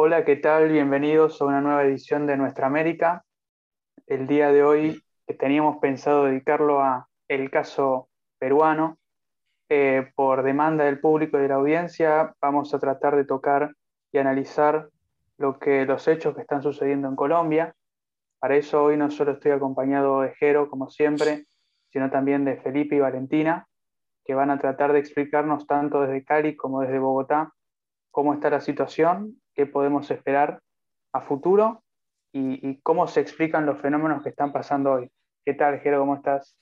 Hola, ¿qué tal? Bienvenidos a una nueva edición de Nuestra América. El día de hoy teníamos pensado dedicarlo a el caso peruano. Eh, por demanda del público y de la audiencia, vamos a tratar de tocar y analizar lo que, los hechos que están sucediendo en Colombia. Para eso hoy no solo estoy acompañado de Jero, como siempre, sino también de Felipe y Valentina, que van a tratar de explicarnos tanto desde Cali como desde Bogotá cómo está la situación, qué podemos esperar a futuro y, cómo se explican los fenómenos que están pasando hoy. ¿Qué tal, Jero? ¿Cómo estás?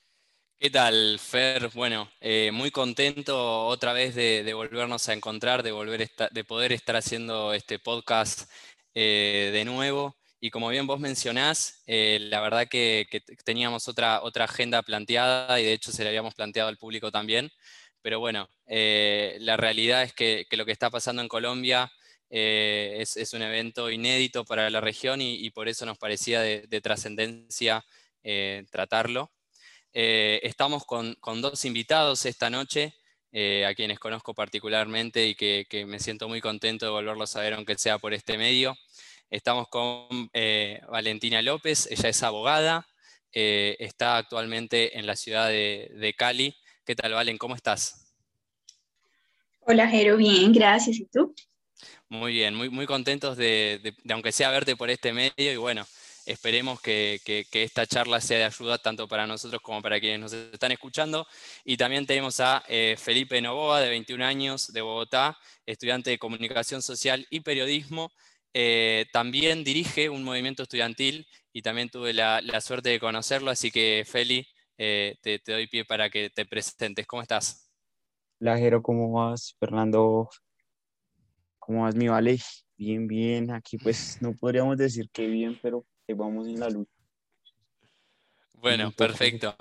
¿Qué tal, Fer? Bueno, eh, muy contento otra vez de, volvernos a encontrar, de, volver de poder estar haciendo este podcast eh, de nuevo. Y como bien vos mencionás, eh, la verdad que, teníamos otra, otra agenda planteada y de hecho se la habíamos planteado al público también. Pero bueno, la realidad es que, lo que está pasando en Colombia es, un evento inédito para la región y, por eso nos parecía de, trascendencia tratarlo. estamos con, dos invitados esta noche. a quienes conozco particularmente y que, me siento muy contento de volverlos a ver, aunque sea por este medio. Estamos con eh, Valentina López, ella es abogada, eh, está actualmente en la ciudad de, Cali. ¿Qué tal, Valen? ¿Cómo estás? Hola, Jero, bien, gracias. ¿Y tú? Muy bien, muy, muy contentos de, aunque sea verte por este medio, y bueno, esperemos que, esta charla sea de ayuda tanto para nosotros como para quienes nos están escuchando. Y también tenemos a eh, Felipe Novoa, de 21 años, de Bogotá, estudiante de Comunicación Social y Periodismo, eh, también dirige un movimiento estudiantil y también tuve la, suerte de conocerlo, así que Feli, eh, te, doy pie para que te presentes. ¿Cómo estás? Hola Jero, ¿cómo vas? Fernando, ¿cómo vas mi vale? Bien, bien, aquí pues no podríamos decir que bien, pero vamos en la luz. Bueno, perfecto.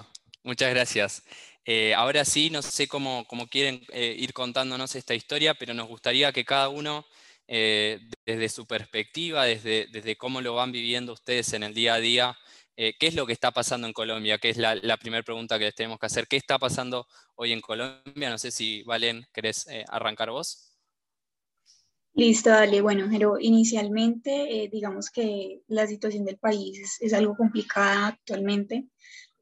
Muchas gracias. Eh, ahora sí, no sé cómo, cómo quieren ir contándonos esta historia, pero nos gustaría que cada uno eh, desde su perspectiva, desde, desde cómo lo van viviendo ustedes en el día a día, eh, ¿qué es lo que está pasando en Colombia? Que es la, primera pregunta que les tenemos que hacer. ¿Qué está pasando hoy en Colombia? No sé si, Valen, ¿querés eh, arrancar vos? Listo, dale. Bueno, pero inicialmente, digamos que la situación del país es, es algo complicada actualmente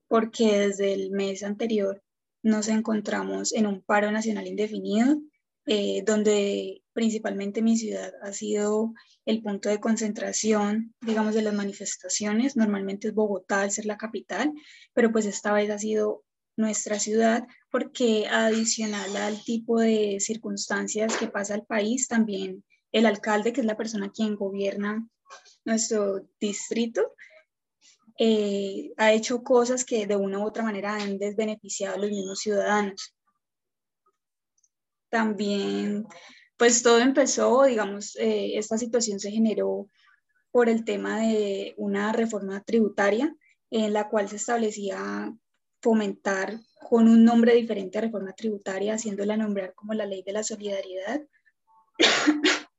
porque desde el mes anterior nos encontramos en un paro nacional indefinido eh, donde principalmente mi ciudad ha sido el punto de concentración, digamos, de las manifestaciones. Normalmente es Bogotá al ser la capital, pero pues esta vez ha sido nuestra ciudad porque adicional al tipo de circunstancias que pasa al país, también el alcalde, que es la persona quien gobierna nuestro distrito, eh, ha hecho cosas que de una u otra manera han desbeneficiado a los mismos ciudadanos. También, pues todo empezó, digamos, eh, esta situación se generó por el tema de una reforma tributaria en la cual se establecía fomentar con un nombre diferente a reforma tributaria, haciéndola nombrar como la ley de la solidaridad,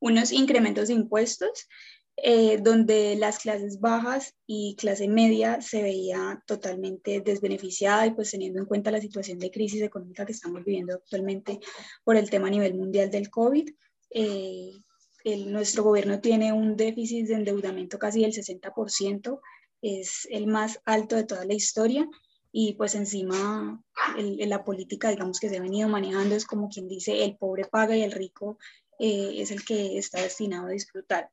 unos incrementos de impuestos eh, donde las clases bajas y clase media se veía totalmente desbeneficiada y pues teniendo en cuenta la situación de crisis económica que estamos viviendo actualmente por el tema a nivel mundial del COVID. Eh, nuestro gobierno tiene un déficit de endeudamiento casi del 60%, es el más alto de toda la historia y pues encima la política, digamos, que se ha venido manejando es como quien dice, el pobre paga y el rico eh, es el que está destinado a disfrutar.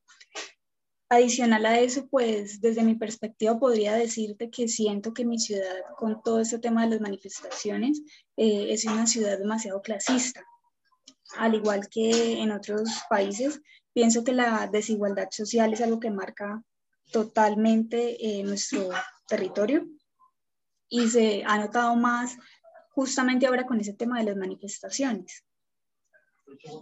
Adicional a eso, pues desde mi perspectiva podría decirte que siento que mi ciudad, con todo este tema de las manifestaciones, eh, es una ciudad demasiado clasista. Al igual que en otros países, pienso que la desigualdad social es algo que marca totalmente eh, nuestro territorio y se ha notado más justamente ahora con ese tema de las manifestaciones.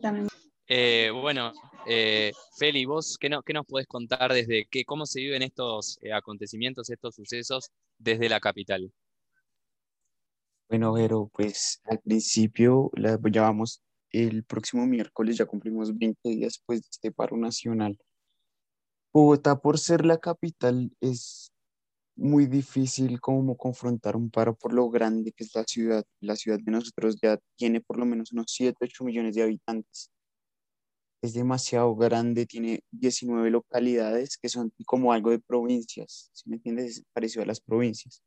También eh, bueno, eh, Feli, vos, ¿qué, no, nos podés contar desde qué, cómo se viven estos eh, acontecimientos, estos sucesos desde la capital? Bueno, pero pues al principio la, ya vamos, el próximo miércoles ya cumplimos 20 días pues, de este paro nacional. Bogotá, por ser la capital, es muy difícil como confrontar un paro por lo grande que es la ciudad. La ciudad de nosotros ya tiene por lo menos unos 7, 8 millones de habitantes es demasiado grande, tiene 19 localidades que son como algo de provincias, ¿sí me entiendes? Es parecido a las provincias.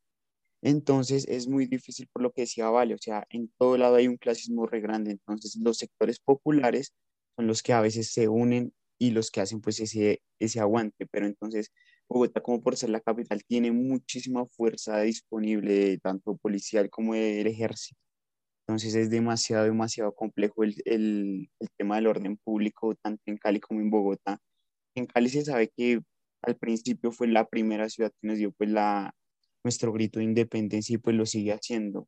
Entonces es muy difícil por lo que decía Vale, o sea, en todo lado hay un clasismo re grande, entonces los sectores populares son los que a veces se unen y los que hacen pues ese, ese aguante, pero entonces Bogotá como por ser la capital tiene muchísima fuerza disponible, tanto policial como del ejército. Entonces es demasiado, demasiado complejo el, el, el tema del orden público, tanto en Cali como en Bogotá. En Cali se sabe que al principio fue la primera ciudad que nos dio pues la, nuestro grito de independencia y pues lo sigue haciendo,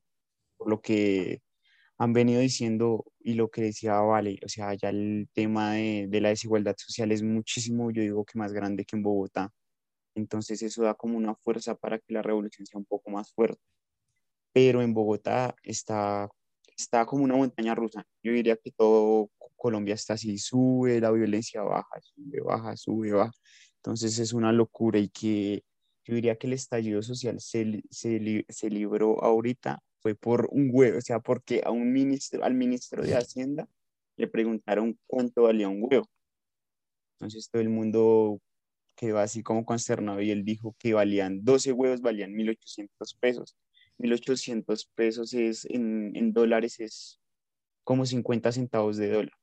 por lo que han venido diciendo y lo que decía Vale, o sea, ya el tema de, de la desigualdad social es muchísimo, yo digo que más grande que en Bogotá. Entonces eso da como una fuerza para que la revolución sea un poco más fuerte. Pero en Bogotá está, está como una montaña rusa. Yo diría que todo Colombia está así, sube, la violencia baja, sube, baja, sube, baja. Entonces es una locura y que yo diría que el estallido social se, se, se libró ahorita fue por un huevo, o sea, porque un ministro, al ministro de Hacienda le preguntaron cuánto valía un huevo. Entonces todo el mundo quedó así como consternado y él dijo que valían 12 huevos, valían 1.800 pesos. 1.800 pesos es, en, en dólares es como 50 centavos de dólar.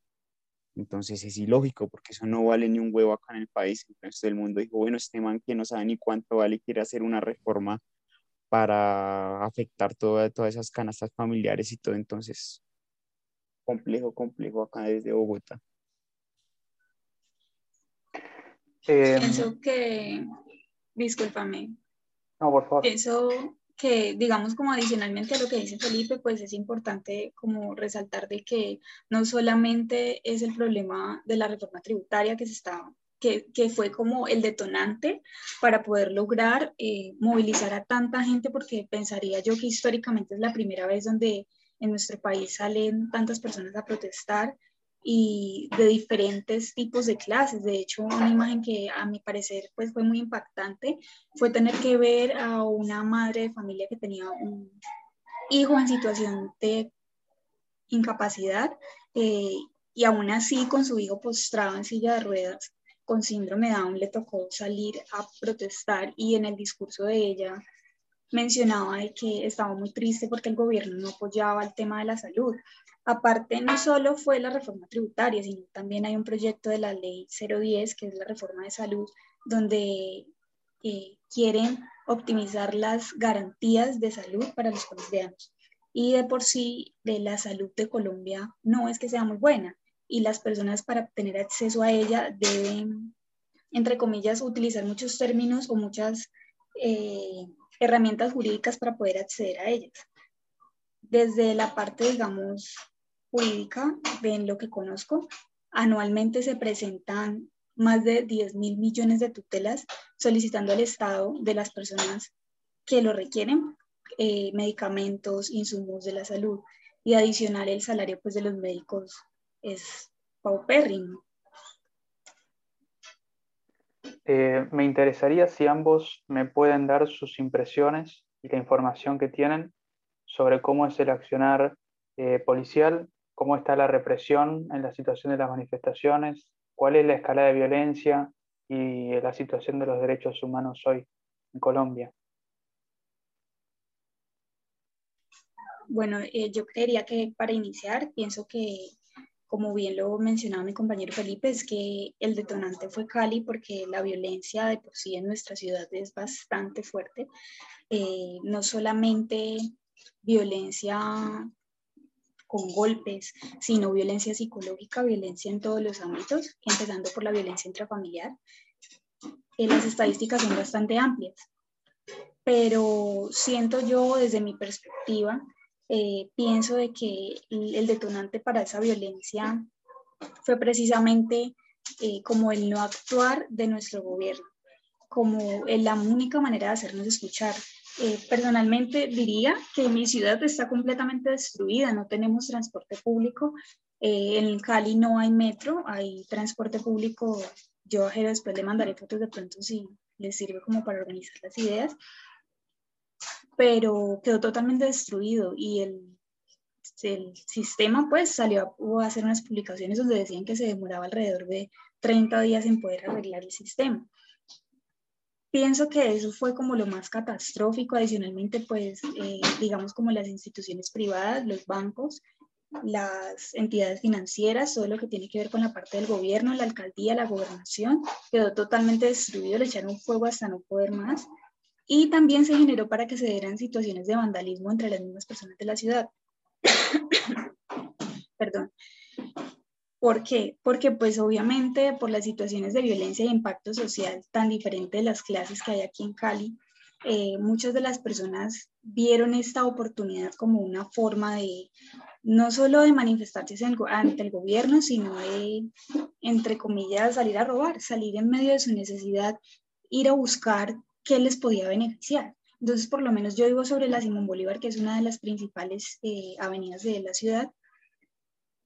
Entonces es ilógico porque eso no vale ni un huevo acá en el país. Entonces todo el mundo dijo, bueno, este man que no sabe ni cuánto vale quiere hacer una reforma para afectar todas esas canastas familiares y todo. Entonces, complejo, complejo acá desde Bogotá. Eh, Pienso que, discúlpame. No, por favor. Pienso que, digamos, como adicionalmente a lo que dice Felipe, pues es importante como resaltar de que no solamente es el problema de la reforma tributaria que se está que, fue como el detonante para poder lograr eh, movilizar a tanta gente, porque pensaría yo que históricamente es la primera vez donde en nuestro país salen tantas personas a protestar y de diferentes tipos de clases. De hecho, una imagen que a mi parecer pues, fue muy impactante fue tener que ver a una madre de familia que tenía un hijo en situación de incapacidad eh, y aún así con su hijo postrado en silla de ruedas con síndrome Down le tocó salir a protestar y en el discurso de ella mencionaba de que estaba muy triste porque el gobierno no apoyaba el tema de la salud. Aparte, no solo fue la reforma tributaria, sino también hay un proyecto de la ley 010, que es la reforma de salud, donde eh, quieren optimizar las garantías de salud para los colombianos. Y de por sí, de la salud de Colombia no es que sea muy buena y las personas para tener acceso a ella deben, entre comillas, utilizar muchos términos o muchas eh, herramientas jurídicas para poder acceder a ellas. Desde la parte, digamos, jurídica, de lo que conozco, anualmente se presentan más de 10 mil millones de tutelas solicitando al Estado de las personas que lo requieren, eh, medicamentos, insumos de la salud y adicional el salario pues, de los médicos es paupérrimo. Eh, me interesaría si ambos me pueden dar sus impresiones y la información que tienen sobre cómo es el accionar eh, policial, cómo está la represión en la situación de las manifestaciones, cuál es la escala de violencia y la situación de los derechos humanos hoy en Colombia. Bueno, eh, yo creería que para iniciar, pienso que como bien lo mencionaba mi compañero Felipe, es que el detonante fue Cali porque la violencia de por sí en nuestra ciudad es bastante fuerte. Eh, no solamente violencia con golpes, sino violencia psicológica, violencia en todos los ámbitos, empezando por la violencia intrafamiliar. Eh, las estadísticas son bastante amplias, pero siento yo desde mi perspectiva eh, pienso de que el detonante para esa violencia fue precisamente eh, como el no actuar de nuestro gobierno, como la única manera de hacernos escuchar. Eh, personalmente diría que mi ciudad está completamente destruida, no tenemos transporte público, en Cali no hay metro, hay transporte público, yo después le mandaré fotos de pronto si les sirve como para organizar las ideas, pero quedó totalmente destruido y el, el sistema pues salió a, hacer unas publicaciones donde decían que se demoraba alrededor de 30 días en poder arreglar el sistema. Pienso que eso fue como lo más catastrófico, adicionalmente pues eh, digamos como las instituciones privadas, los bancos, las entidades financieras, todo lo que tiene que ver con la parte del gobierno, la alcaldía, la gobernación, quedó totalmente destruido, le echaron fuego hasta no poder más. Y también se generó para que se dieran situaciones de vandalismo entre las mismas personas de la ciudad. Perdón. ¿Por qué? Porque pues obviamente por las situaciones de violencia y impacto social tan diferente de las clases que hay aquí en Cali, eh, muchas de las personas vieron esta oportunidad como una forma de no solo de manifestarse ante el gobierno, sino de, entre comillas, salir a robar, salir en medio de su necesidad, ir a buscar qué les podía beneficiar. Entonces, por lo menos yo vivo sobre la Simón Bolívar, que es una de las principales eh, avenidas de la ciudad,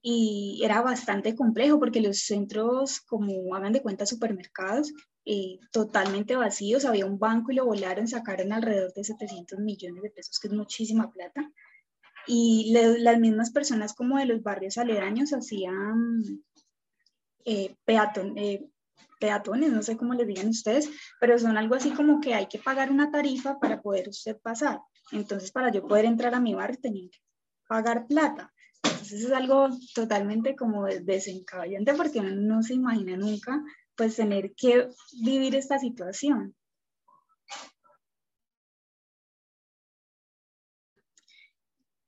y era bastante complejo porque los centros, como hagan de cuenta, supermercados, eh, totalmente vacíos, había un banco y lo volaron, sacaron alrededor de 700 millones de pesos, que es muchísima plata. Y las mismas personas como de los barrios aledaños hacían eh, eh, peatones, no sé cómo les digan ustedes, pero son algo así como que hay que pagar una tarifa para poder usted pasar. Entonces, para yo poder entrar a mi barrio tenía que pagar plata. Entonces es algo totalmente como desencaballante porque uno no se imagina nunca pues tener que vivir esta situación.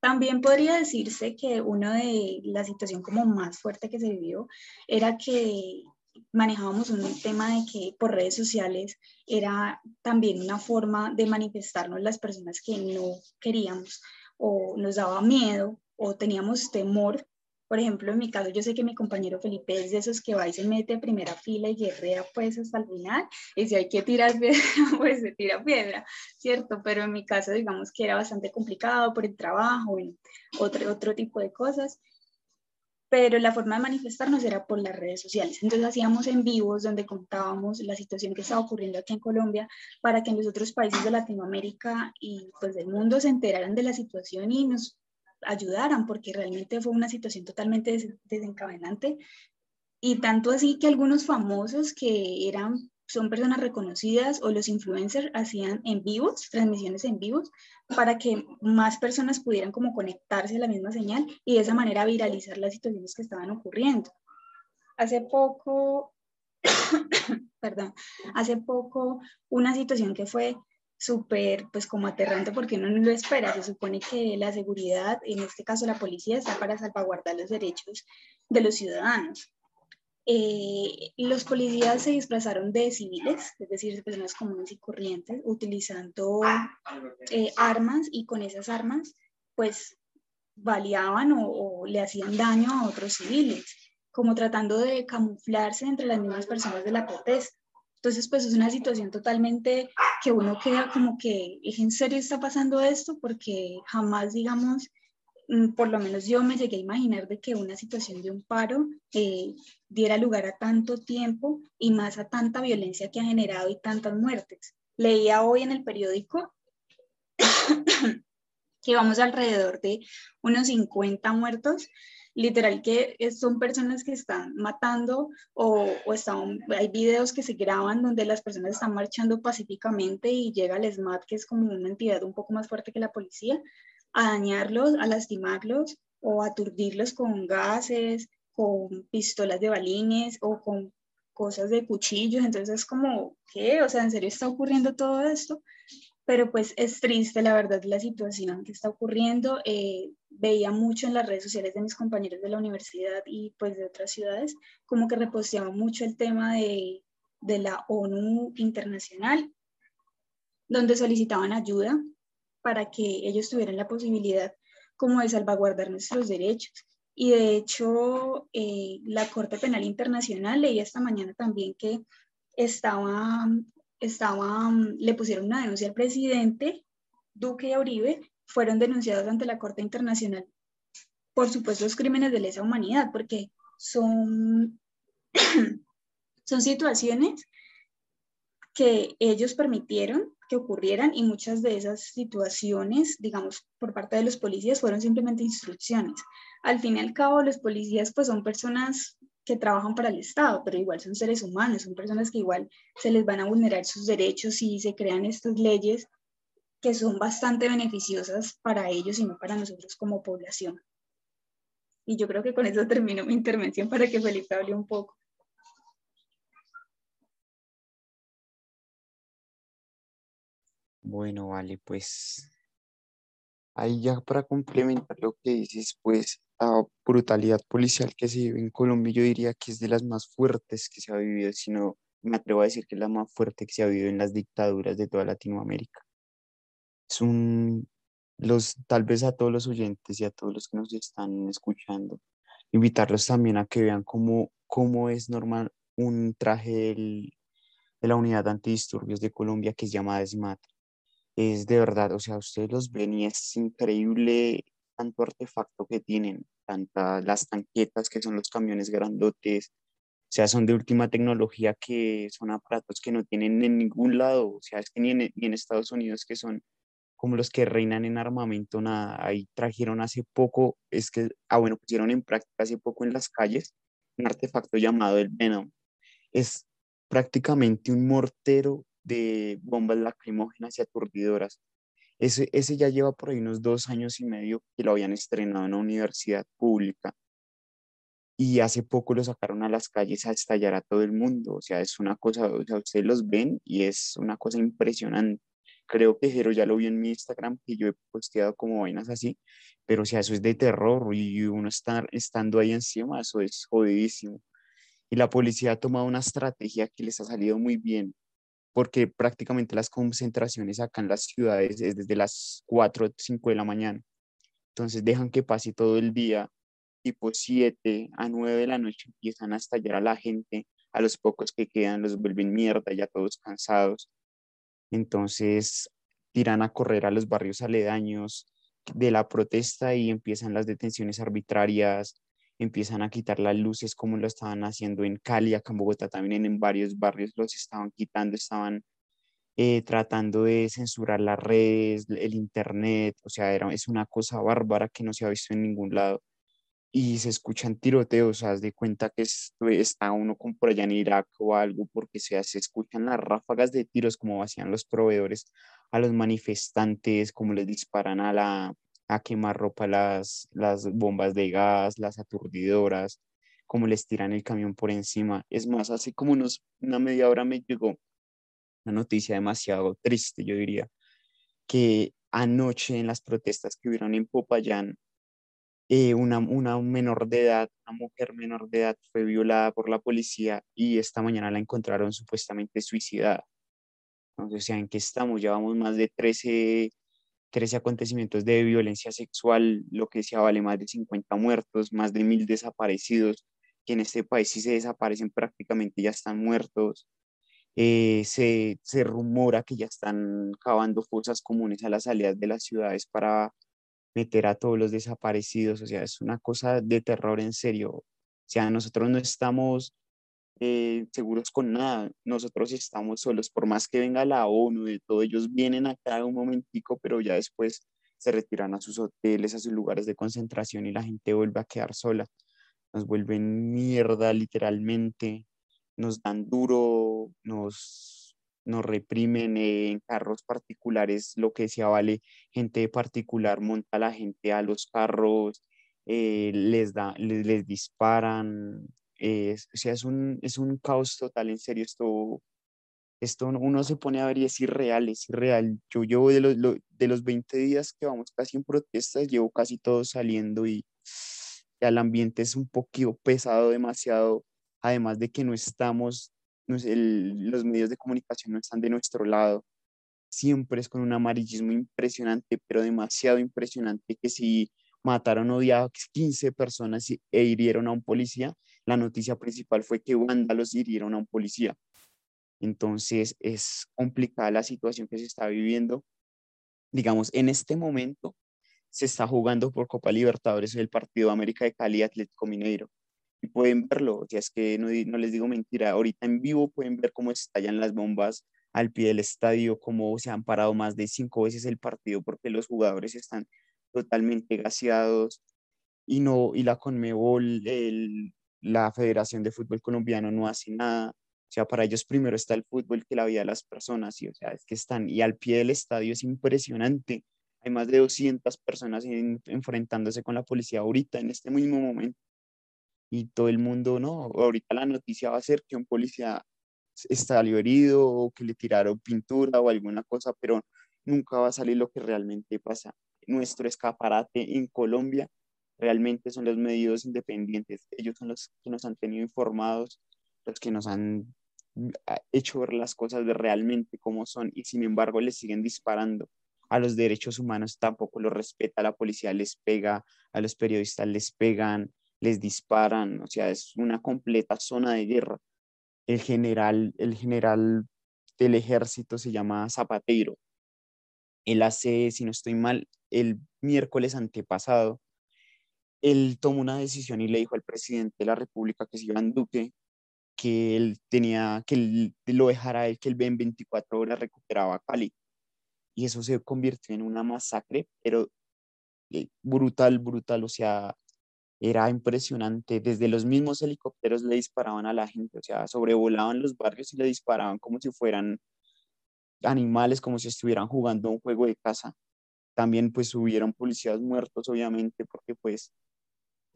También podría decirse que una de la situación como más fuerte que se vivió era que manejábamos un tema de que por redes sociales era también una forma de manifestarnos las personas que no queríamos o nos daba miedo o teníamos temor. Por ejemplo, en mi caso, yo sé que mi compañero Felipe es de esos que va y se mete a primera fila y guerrea pues hasta el final. Y si hay que tirar piedra, pues se tira piedra, ¿cierto? Pero en mi caso, digamos que era bastante complicado por el trabajo y otro, otro tipo de cosas pero la forma de manifestarnos era por las redes sociales. Entonces hacíamos en vivos donde contábamos la situación que estaba ocurriendo aquí en Colombia para que en los otros países de Latinoamérica y pues del mundo se enteraran de la situación y nos ayudaran, porque realmente fue una situación totalmente desencadenante. Y tanto así que algunos famosos que eran, son personas reconocidas o los influencers hacían en vivos, transmisiones en vivos, para que más personas pudieran como conectarse a la misma señal y de esa manera viralizar las situaciones que estaban ocurriendo. Hace poco, perdón, hace poco una situación que fue súper, pues como aterrante porque uno no lo espera. Se supone que la seguridad, en este caso la policía, está para salvaguardar los derechos de los ciudadanos. Eh, los policías se disfrazaron de civiles, es decir, de personas comunes y corrientes, utilizando eh, armas y con esas armas, pues, baleaban o, o le hacían daño a otros civiles, como tratando de camuflarse entre las mismas personas de la protesta. Entonces, pues es una situación totalmente que uno queda como que, ¿en serio está pasando esto? Porque jamás, digamos, por lo menos yo me llegué a imaginar de que una situación de un paro eh, diera lugar a tanto tiempo y más a tanta violencia que ha generado y tantas muertes. Leía hoy en el periódico que vamos alrededor de unos 50 muertos literal que son personas que están matando o, o están, hay videos que se graban donde las personas están marchando pacíficamente y llega el SMAT, que es como una entidad un poco más fuerte que la policía, a dañarlos, a lastimarlos o aturdirlos con gases, con pistolas de balines o con cosas de cuchillos. Entonces es como, ¿qué? O sea, ¿en serio está ocurriendo todo esto? pero pues es triste la verdad la situación que está ocurriendo. Eh, veía mucho en las redes sociales de mis compañeros de la universidad y pues de otras ciudades, como que reposteaban mucho el tema de, de la ONU internacional, donde solicitaban ayuda para que ellos tuvieran la posibilidad como de salvaguardar nuestros derechos. Y de hecho, eh, la Corte Penal Internacional leía esta mañana también que estaba estaba, mm, le pusieron una denuncia al presidente Duque y Uribe, fueron denunciados ante la Corte Internacional por supuestos crímenes de lesa humanidad, porque son, son situaciones que ellos permitieron que ocurrieran y muchas de esas situaciones, digamos, por parte de los policías fueron simplemente instrucciones. Al fin y al cabo, los policías pues son personas que trabajan para el Estado, pero igual son seres humanos, son personas que igual se les van a vulnerar sus derechos si se crean estas leyes que son bastante beneficiosas para ellos y no para nosotros como población. Y yo creo que con eso termino mi intervención para que Felipe hable un poco. Bueno, vale, pues ahí ya para complementar lo que dices, pues la brutalidad policial que se vive en Colombia, yo diría que es de las más fuertes que se ha vivido, si no me atrevo a decir que es la más fuerte que se ha vivido en las dictaduras de toda Latinoamérica. Es un, los, tal vez a todos los oyentes y a todos los que nos están escuchando, invitarlos también a que vean cómo, cómo es normal un traje de la unidad antidisturbios de Colombia que es llamada SMAT es de verdad, o sea, ustedes los ven y es increíble tanto artefacto que tienen, tantas las tanquetas que son los camiones grandotes, o sea, son de última tecnología que son aparatos que no tienen en ningún lado, o sea, es que ni en, ni en Estados Unidos que son como los que reinan en armamento, nada, ahí trajeron hace poco, es que, ah, bueno, pusieron en práctica hace poco en las calles un artefacto llamado el Venom. Es prácticamente un mortero de bombas lacrimógenas y aturdidoras. Ese, ese ya lleva por ahí unos dos años y medio que lo habían estrenado en una universidad pública y hace poco lo sacaron a las calles a estallar a todo el mundo. O sea, es una cosa, o sea, ustedes los ven y es una cosa impresionante. Creo que Jero ya lo vio en mi Instagram, que yo he posteado como vainas así, pero o sea, eso es de terror y uno está estando ahí encima, eso es jodidísimo. Y la policía ha tomado una estrategia que les ha salido muy bien porque prácticamente las concentraciones acá en las ciudades es desde las 4 o 5 de la mañana. Entonces dejan que pase todo el día, tipo 7 a 9 de la noche empiezan a estallar a la gente, a los pocos que quedan los vuelven mierda, ya todos cansados. Entonces tiran a correr a los barrios aledaños de la protesta y empiezan las detenciones arbitrarias, empiezan a quitar las luces como lo estaban haciendo en Cali, acá en Bogotá también en, varios barrios los estaban quitando, estaban eh, tratando de censurar las redes, el internet, o sea, era, es una cosa bárbara que no se ha visto en ningún lado. Y se escuchan tiroteos, haz de cuenta que está uno como por allá en Irak o algo, porque se escuchan las ráfagas de tiros como hacían los proveedores a los manifestantes, como les disparan a la, a quemar ropa las, las bombas de gas, las aturdidoras, como les tiran el camión por encima. Es más, hace como unos, una media hora me llegó una noticia demasiado triste, yo diría, que anoche en las protestas que hubieron en Popayán, eh, una, una menor de edad, una mujer menor de edad fue violada por la policía y esta mañana la encontraron supuestamente suicidada. Entonces, o sea, ¿en qué estamos? Llevamos más de 13 13 acontecimientos de violencia sexual, lo que decía vale más de 50 muertos, más de mil desaparecidos, que en este país si se desaparecen prácticamente ya están muertos. Eh, se, se rumora que ya están cavando fosas comunes a las salidas de las ciudades para meter a todos los desaparecidos, o sea, es una cosa de terror en serio. O sea, nosotros no estamos eh, seguros con nada. Nosotros estamos solos, por más que venga la ONU, de todo, ellos vienen acá un momentico, pero ya después se retiran a sus hoteles, a sus lugares de concentración y la gente vuelve a quedar sola. Nos vuelven mierda literalmente, nos dan duro, nos, nos reprimen en carros particulares, lo que decía Vale, gente particular monta a la gente a los carros, eh, les, da, les, les disparan, o sea, es un, es un caos total, en serio, esto, esto uno se pone a ver y es irreal, es irreal. Yo llevo de los, de los 20 días que vamos casi en protestas, llevo casi todo saliendo y el ambiente es un poquito pesado demasiado, además de que no estamos, no los medios de comunicación no están de nuestro lado. Siempre es con un amarillismo impresionante, pero demasiado impresionante que si mataron o a 15 personas e hirieron a un policía, la noticia principal fue que vándalos hirieron a un policía. Entonces es complicada la situación que se está viviendo. Digamos, en este momento se está jugando por Copa Libertadores el partido América de Cali Atlético Mineiro. Y pueden verlo, ya es que no, no les digo mentira, ahorita en vivo pueden ver cómo estallan las bombas al pie del estadio, como se han parado más de cinco veces el partido porque los jugadores están totalmente gaseados y no y la Conmebol, el, la Federación de Fútbol Colombiano no hace nada. O sea, para ellos primero está el fútbol que la vida de las personas y o sea, es que están y al pie del estadio es impresionante. Hay más de 200 personas enfrentándose con la policía ahorita en este mismo momento. Y todo el mundo, no, ahorita la noticia va a ser que un policía salió herido o que le tiraron pintura o alguna cosa, pero nunca va a salir lo que realmente pasa. Nuestro escaparate en Colombia realmente son los medios independientes. Ellos son los que nos han tenido informados, los que nos han mm, hecho ver las cosas de realmente cómo son y sin embargo les siguen disparando. A los derechos humanos tampoco los respeta, la policía les pega, a los periodistas les pegan, les disparan, o sea, es una completa zona de guerra el general, el general del ejército se llama Zapatero. Él hace, si no estoy mal, el miércoles antepasado, él tomó una decisión y le dijo al presidente de la República, que es Iván Duque, que él tenía, que él lo dejara él, que él en 24 horas recuperaba Cali. Y eso se convirtió en una masacre, pero eh, brutal, brutal. O sea, era impresionante. Desde los mismos helicópteros le disparaban a la gente, o sea, sobrevolaban los barrios y le disparaban como si fueran animales, como si estuvieran jugando un juego de caza. También pues hubieron policías muertos, obviamente, porque pues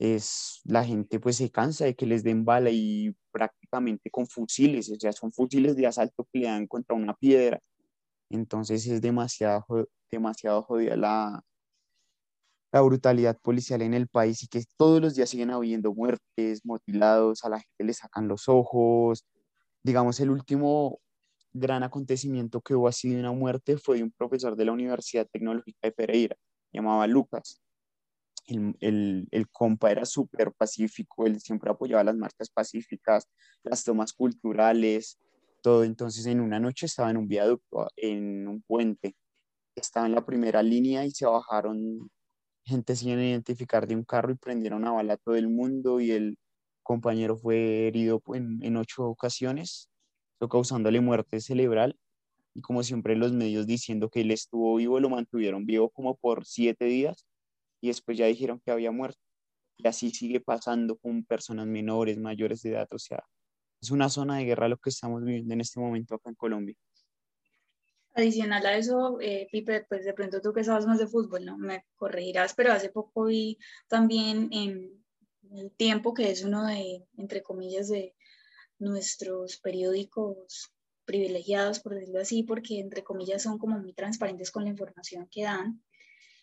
es, la gente pues se cansa de que les den bala y prácticamente con fusiles, o sea, son fusiles de asalto que le dan contra una piedra. Entonces es demasiado, demasiado jodida la, la brutalidad policial en el país y que todos los días siguen habiendo muertes, mutilados, a la gente le sacan los ojos. Digamos, el último gran acontecimiento que hubo así de una muerte fue de un profesor de la Universidad Tecnológica de Pereira, llamaba Lucas. El, el, el compa era súper pacífico, él siempre apoyaba las marchas pacíficas, las tomas culturales, todo. Entonces, en una noche estaba en un viaducto, en un puente, estaba en la primera línea y se bajaron gente sin identificar de un carro y prendieron a bala a todo el mundo y el compañero fue herido en, en ocho ocasiones, causándole muerte cerebral. Y como siempre los medios diciendo que él estuvo vivo, lo mantuvieron vivo como por siete días y después ya dijeron que había muerto. Y así sigue pasando con personas menores, mayores de edad, o sea, es una zona de guerra lo que estamos viviendo en este momento acá en Colombia. Adicional a eso, eh, Pipe, pues de pronto tú que sabes más de fútbol, ¿no? Me corregirás, pero hace poco vi también en el tiempo que es uno de, entre comillas, de nuestros periódicos privilegiados, por decirlo así, porque entre comillas son como muy transparentes con la información que dan,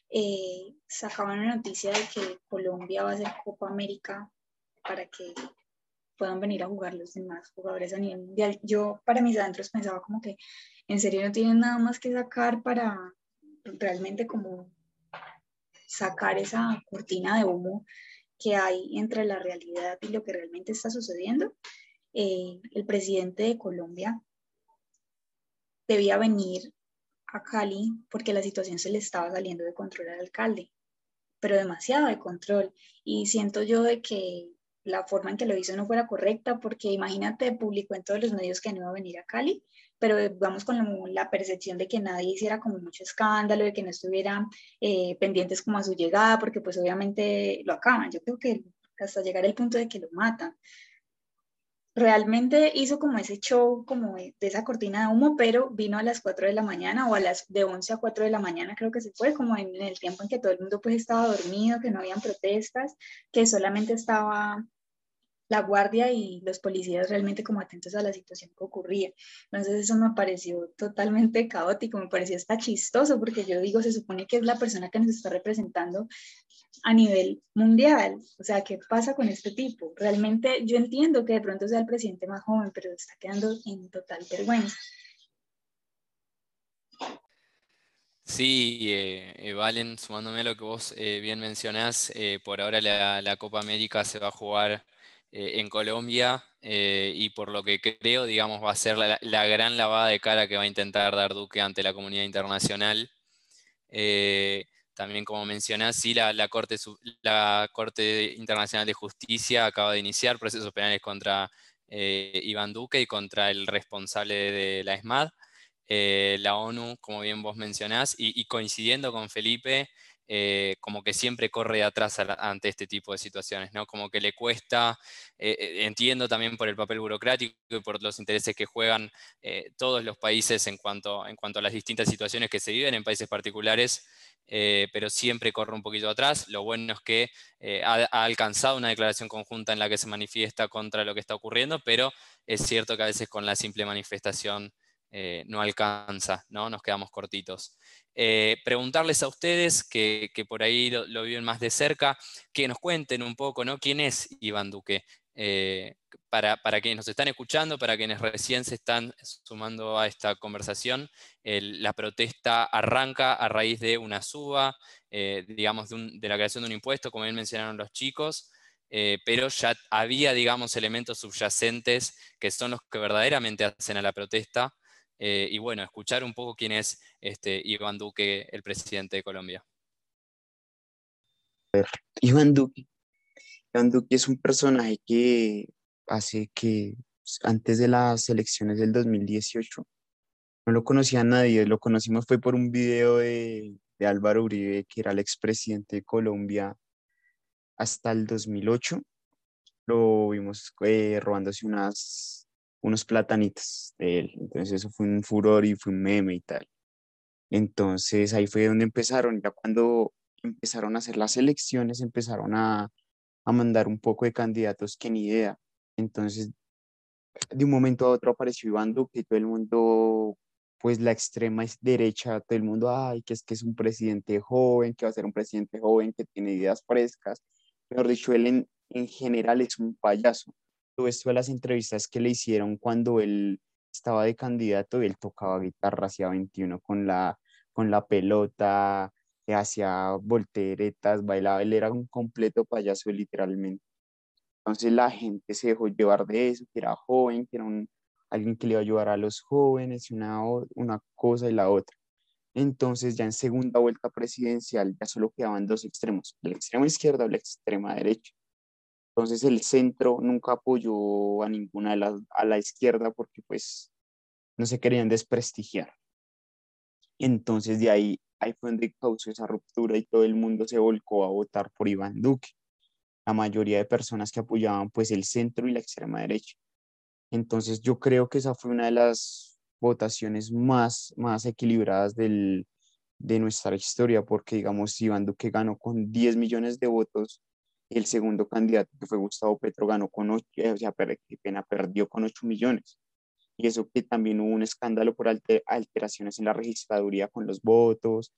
eh, sacaban una noticia de que Colombia va a hacer Copa América para que puedan venir a jugar los demás jugadores a nivel mundial. Yo para mis adentros pensaba como que en serio no tienen nada más que sacar para realmente como sacar esa cortina de humo que hay entre la realidad y lo que realmente está sucediendo. Eh, el presidente de Colombia debía venir a Cali porque la situación se le estaba saliendo de control al alcalde, pero demasiado de control. Y siento yo de que la forma en que lo hizo no fuera correcta, porque imagínate, publicó en todos los medios que no iba a venir a Cali, pero vamos con la, percepción de que nadie hiciera como mucho escándalo, de que no estuvieran eh, pendientes como a su llegada, porque pues obviamente lo acaban. Yo creo que hasta llegar al punto de que lo matan. Realmente hizo como ese show, como de, esa cortina de humo, pero vino a las 4 de la mañana o a las de 11 a 4 de la mañana, creo que se fue, como en, el tiempo en que todo el mundo pues estaba dormido, que no habían protestas, que solamente estaba la guardia y los policías realmente como atentos a la situación que ocurría. Entonces eso me pareció totalmente caótico, me pareció hasta chistoso porque yo digo, se supone que es la persona que nos está representando a nivel mundial. O sea, ¿qué pasa con este tipo? Realmente yo entiendo que de pronto sea el presidente más joven, pero está quedando en total vergüenza. Sí, eh, eh, Valen, sumándome a lo que vos eh, bien mencionás, por ahora la, la Copa América se va a jugar eh, en Colombia eh, y por lo que creo, digamos, va a ser la, gran lavada de cara que va a intentar dar Duque ante la comunidad internacional. Eh, también, como mencionás, sí, la, Corte, Internacional de Justicia acaba de iniciar procesos penales contra Iván Duque y contra el responsable de la ESMAD. eh, la ONU, como bien vos mencionás, y, coincidiendo con Felipe, eh, como que siempre corre atrás ante este tipo de situaciones, ¿no? Como que le cuesta, eh, entiendo también por el papel burocrático y por los intereses que juegan todos los países en cuanto, en cuanto a las distintas situaciones que se viven en países particulares, pero siempre corre un poquito atrás. Lo bueno es que ha, alcanzado una declaración conjunta en la que se manifiesta contra lo que está ocurriendo, pero es cierto que a veces con la simple manifestación eh, no alcanza, ¿no? Nos quedamos cortitos. Eh, preguntarles a ustedes, que, por ahí lo, viven más de cerca, que nos cuenten un poco, ¿no? ¿Quién es Iván Duque? Eh, para, para, quienes nos están escuchando, para quienes recién se están sumando a esta conversación, la protesta arranca a raíz de una suba, digamos, de, la creación de un impuesto, como bien mencionaron los chicos, pero ya había, digamos, elementos subyacentes que son los que verdaderamente hacen a la protesta eh, y bueno, escuchar un poco quién es este, Iván Duque, el presidente de Colombia. Iván Duque. Iván Duque es un personaje que hace que pues, antes de las elecciones del 2018 no lo conocía nadie, lo conocimos fue por un video de, de Álvaro Uribe, que era el expresidente de Colombia hasta el 2008. Lo vimos eh, robándose unas unos platanitos de él. Entonces eso fue un furor y fue un meme y tal. Entonces ahí fue donde empezaron, ya cuando empezaron a hacer las elecciones, empezaron a, a mandar un poco de candidatos que ni idea. Entonces, de un momento a otro apareció Iván Duque, todo el mundo, pues la extrema derecha, todo el mundo, ay, que es que es un presidente joven, que va a ser un presidente joven, que tiene ideas frescas. Mejor dicho, él en, en general es un payaso esto de las entrevistas que le hicieron cuando él estaba de candidato, él tocaba guitarra hacia 21 con la, con la pelota, hacía volteretas, bailaba, él era un completo payaso literalmente. Entonces la gente se dejó llevar de eso, que era joven, que era un, alguien que le iba a ayudar a los jóvenes, una, una cosa y la otra. Entonces ya en segunda vuelta presidencial ya solo quedaban dos extremos, la extrema izquierda o la extrema derecha. Entonces el centro nunca apoyó a ninguna de las, a la izquierda porque pues no se querían desprestigiar. Entonces de ahí, ahí fue donde causó esa ruptura y todo el mundo se volcó a votar por Iván Duque. La mayoría de personas que apoyaban pues el centro y la extrema derecha. Entonces yo creo que esa fue una de las votaciones más, más equilibradas del, de nuestra historia porque digamos Iván Duque ganó con 10 millones de votos el segundo candidato, que fue Gustavo Petro, ganó con 8, eh, o sea, pena, perdió con 8 millones. Y eso que también hubo un escándalo por alteraciones en la registraduría con los votos,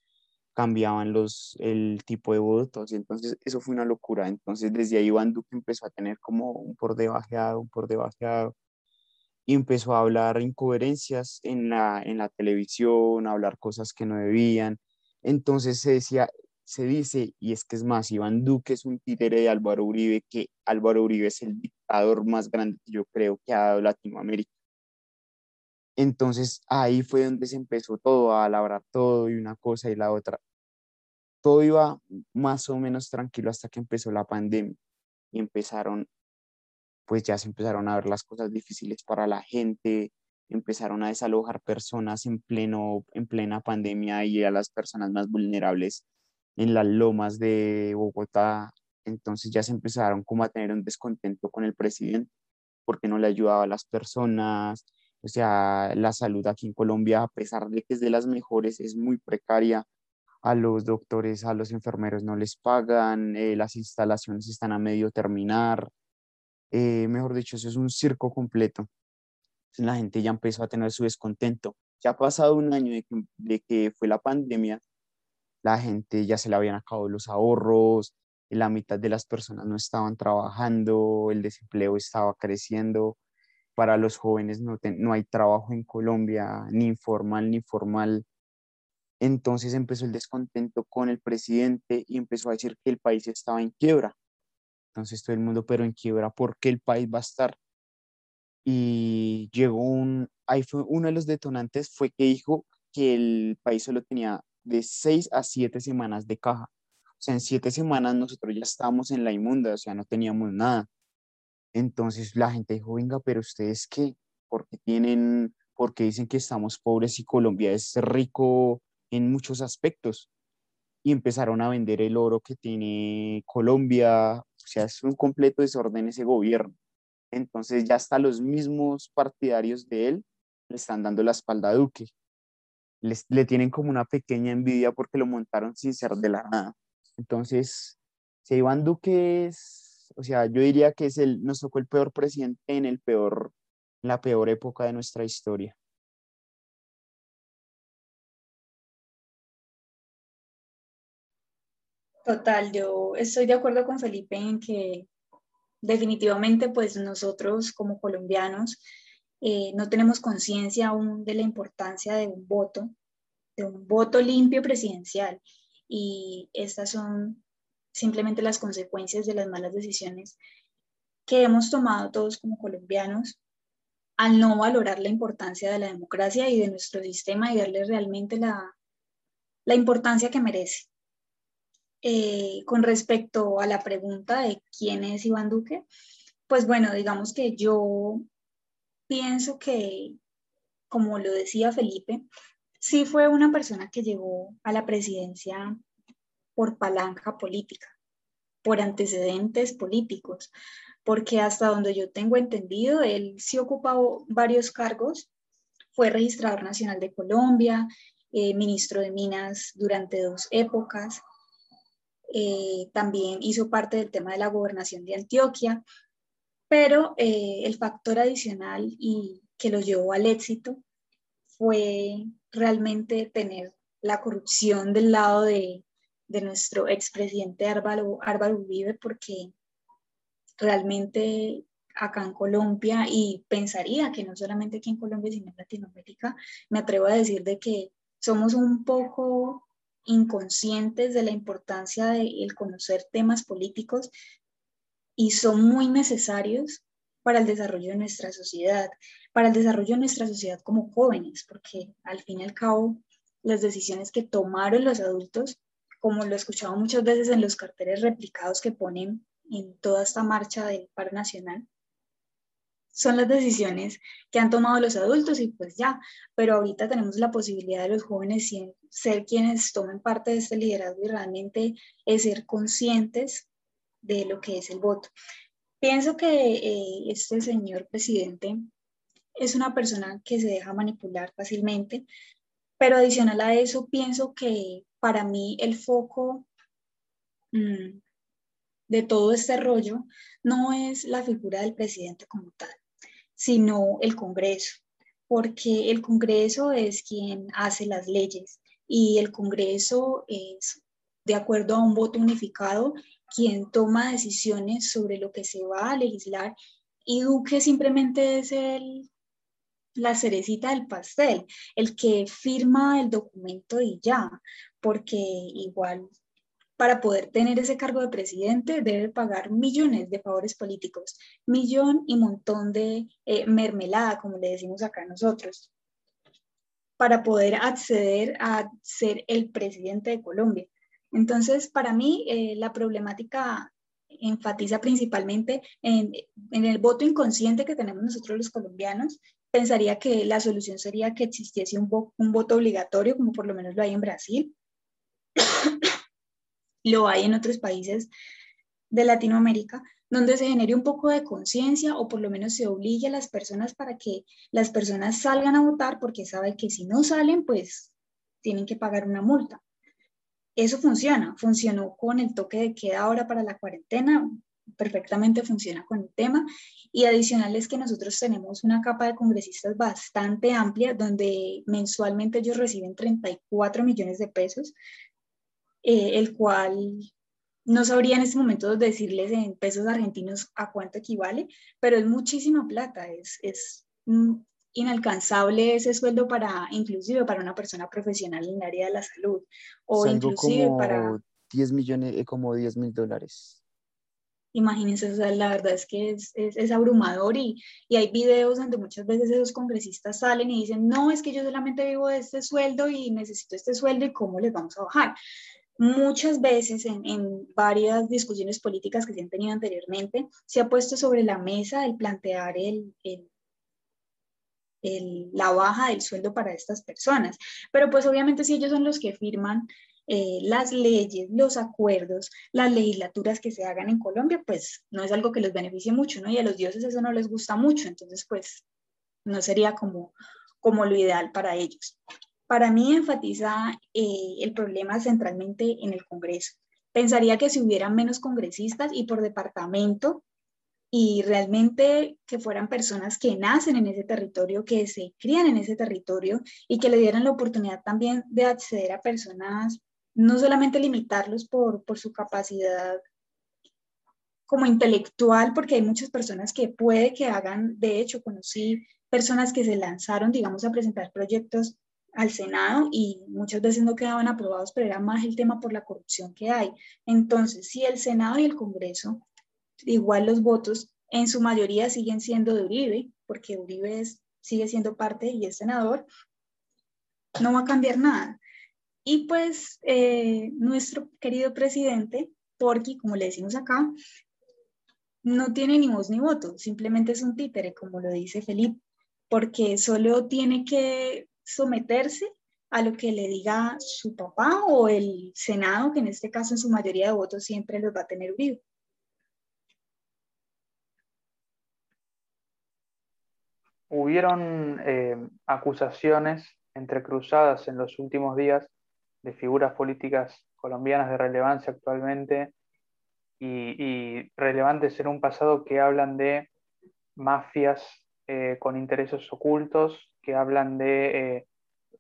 cambiaban los, el tipo de votos, y entonces eso fue una locura. Entonces desde ahí Iván Duque empezó a tener como un por debajeado, un por debajeado, y empezó a hablar incoherencias en la, en la televisión, a hablar cosas que no debían. Entonces se decía, se dice, y es que es más, Iván Duque es un títere de Álvaro Uribe, que Álvaro Uribe es el dictador más grande que yo creo que ha dado Latinoamérica. Entonces ahí fue donde se empezó todo a labrar todo y una cosa y la otra. Todo iba más o menos tranquilo hasta que empezó la pandemia y empezaron, pues ya se empezaron a ver las cosas difíciles para la gente, empezaron a desalojar personas en, pleno, en plena pandemia y a las personas más vulnerables en las lomas de Bogotá, entonces ya se empezaron como a tener un descontento con el presidente porque no le ayudaba a las personas, o sea, la salud aquí en Colombia, a pesar de que es de las mejores, es muy precaria. A los doctores, a los enfermeros no les pagan, eh, las instalaciones están a medio terminar. Eh, mejor dicho, eso es un circo completo. la gente ya empezó a tener su descontento. Ya ha pasado un año de que, de que fue la pandemia la gente ya se le habían acabado los ahorros, la mitad de las personas no estaban trabajando, el desempleo estaba creciendo, para los jóvenes no, no hay trabajo en Colombia, ni informal ni formal. Entonces empezó el descontento con el presidente y empezó a decir que el país estaba en quiebra. Entonces todo el mundo, pero en quiebra, ¿por qué el país va a estar? Y llegó un, ahí fue uno de los detonantes fue que dijo que el país solo tenía de seis a siete semanas de caja. O sea, en siete semanas nosotros ya estábamos en la inmunda, o sea, no teníamos nada. Entonces la gente dijo, venga, pero ustedes qué, ¿por qué tienen, porque dicen que estamos pobres y Colombia es rico en muchos aspectos. Y empezaron a vender el oro que tiene Colombia, o sea, es un completo desorden ese gobierno. Entonces ya hasta los mismos partidarios de él le están dando la espalda a Duque. Les, le tienen como una pequeña envidia porque lo montaron sin ser de la nada. Entonces, si Iván Duque es, o sea, yo diría que es el, nos tocó el peor presidente en el peor, la peor época de nuestra historia. Total, yo estoy de acuerdo con Felipe en que definitivamente pues nosotros como colombianos eh, no tenemos conciencia aún de la importancia de un voto, de un voto limpio presidencial y estas son simplemente las consecuencias de las malas decisiones que hemos tomado todos como colombianos al no valorar la importancia de la democracia y de nuestro sistema y darle realmente la, la importancia que merece. Eh, con respecto a la pregunta de quién es Iván Duque, pues bueno, digamos que yo pienso que, como lo decía Felipe, sí fue una persona que llegó a la presidencia por palanca política, por antecedentes políticos, porque hasta donde yo tengo entendido, él sí ocupado varios cargos, fue registrador nacional de Colombia, eh, ministro de Minas durante dos épocas, eh, también hizo parte del tema de la gobernación de Antioquia, pero eh, el factor adicional y que lo llevó al éxito fue realmente tener la corrupción del lado de, de nuestro expresidente Álvaro, Álvaro Uribe, porque realmente acá en Colombia, y pensaría que no solamente aquí en Colombia, sino en Latinoamérica, me atrevo a decir de que somos un poco inconscientes de la importancia de conocer temas políticos y son muy necesarios para el desarrollo de nuestra sociedad, para el desarrollo de nuestra sociedad como jóvenes, porque al fin y al cabo las decisiones que tomaron los adultos, como lo he escuchado muchas veces en los carteles replicados que ponen en toda esta marcha del paro nacional, son las decisiones que han tomado los adultos y pues ya, pero ahorita tenemos la posibilidad de los jóvenes ser quienes tomen parte de este liderazgo y realmente ser conscientes de lo que es el voto. Pienso que eh, este señor presidente es una persona que se deja manipular fácilmente, pero adicional a eso, pienso que para mí el foco mm, de todo este rollo no es la figura del presidente como tal sino el Congreso, porque el Congreso es quien hace las leyes y el Congreso es, de acuerdo a un voto unificado, quien toma decisiones sobre lo que se va a legislar y Duque simplemente es el, la cerecita del pastel, el que firma el documento y ya, porque igual para poder tener ese cargo de presidente debe pagar millones de favores políticos, millón y montón de eh, mermelada, como le decimos acá nosotros, para poder acceder a ser el presidente de Colombia. Entonces, para mí, eh, la problemática enfatiza principalmente en, el voto inconsciente que tenemos nosotros los colombianos. Pensaría que la solución sería que existiese un, un voto obligatorio, como por lo menos lo hay en Brasil lo hay en otros países de Latinoamérica, donde se genere un poco de conciencia o por lo menos se obligue a las personas para que las personas salgan a votar porque saben que si no salen, pues tienen que pagar una multa. Eso funciona, funcionó con el toque de queda ahora para la cuarentena, perfectamente funciona con el tema. Y adicional es que nosotros tenemos una capa de congresistas bastante amplia, donde mensualmente ellos reciben 34 millones de pesos, eh, el cual no sabría en este momento decirles en pesos argentinos a cuánto equivale, pero es muchísima plata, es, es inalcanzable ese sueldo para, inclusive para una persona profesional en el área de la salud, o inclusive para... 10 millones, eh, como 10 mil dólares. Imagínense, la verdad es que es, es, es abrumador y, y, hay videos donde muchas veces esos congresistas salen y dicen, no, es que yo solamente vivo de este sueldo y necesito este sueldo y cómo les vamos a bajar muchas veces en, varias discusiones políticas que se han tenido anteriormente, se ha puesto sobre la mesa el plantear el, la baja del sueldo para estas personas. Pero pues obviamente si ellos son los que firman eh, las leyes, los acuerdos, las legislaturas que se hagan en Colombia, pues no es algo que les beneficie mucho, ¿no? Y a los dioses eso no les gusta mucho, entonces pues no sería como, como lo ideal para ellos. Para mí enfatiza eh, el problema centralmente en el Congreso. Pensaría que si hubieran menos congresistas y por departamento, y realmente que fueran personas que nacen en ese territorio, que se crían en ese territorio y que le dieran la oportunidad también de acceder a personas, no solamente limitarlos por, por su capacidad como intelectual, porque hay muchas personas que puede que hagan, de hecho, conocí personas que se lanzaron, digamos, a presentar proyectos al Senado y muchas veces no quedaban aprobados, pero era más el tema por la corrupción que hay. Entonces, si el Senado y el Congreso igual los votos en su mayoría siguen siendo de Uribe, porque Uribe sigue siendo parte y es senador, no va a cambiar nada. Y pues eh, nuestro querido presidente, Porky, como le decimos acá, no tiene ni voz ni voto, simplemente es un títere, como lo dice Felipe, porque solo tiene que someterse a lo que le diga su papá o el Senado, que en este caso en su mayoría de votos siempre los va a tener Uribe. Hubieron eh, acusaciones entrecruzadas en los últimos días de figuras políticas colombianas de relevancia actualmente y, relevantes en un pasado que hablan de mafias eh, con intereses ocultos, que hablan de eh,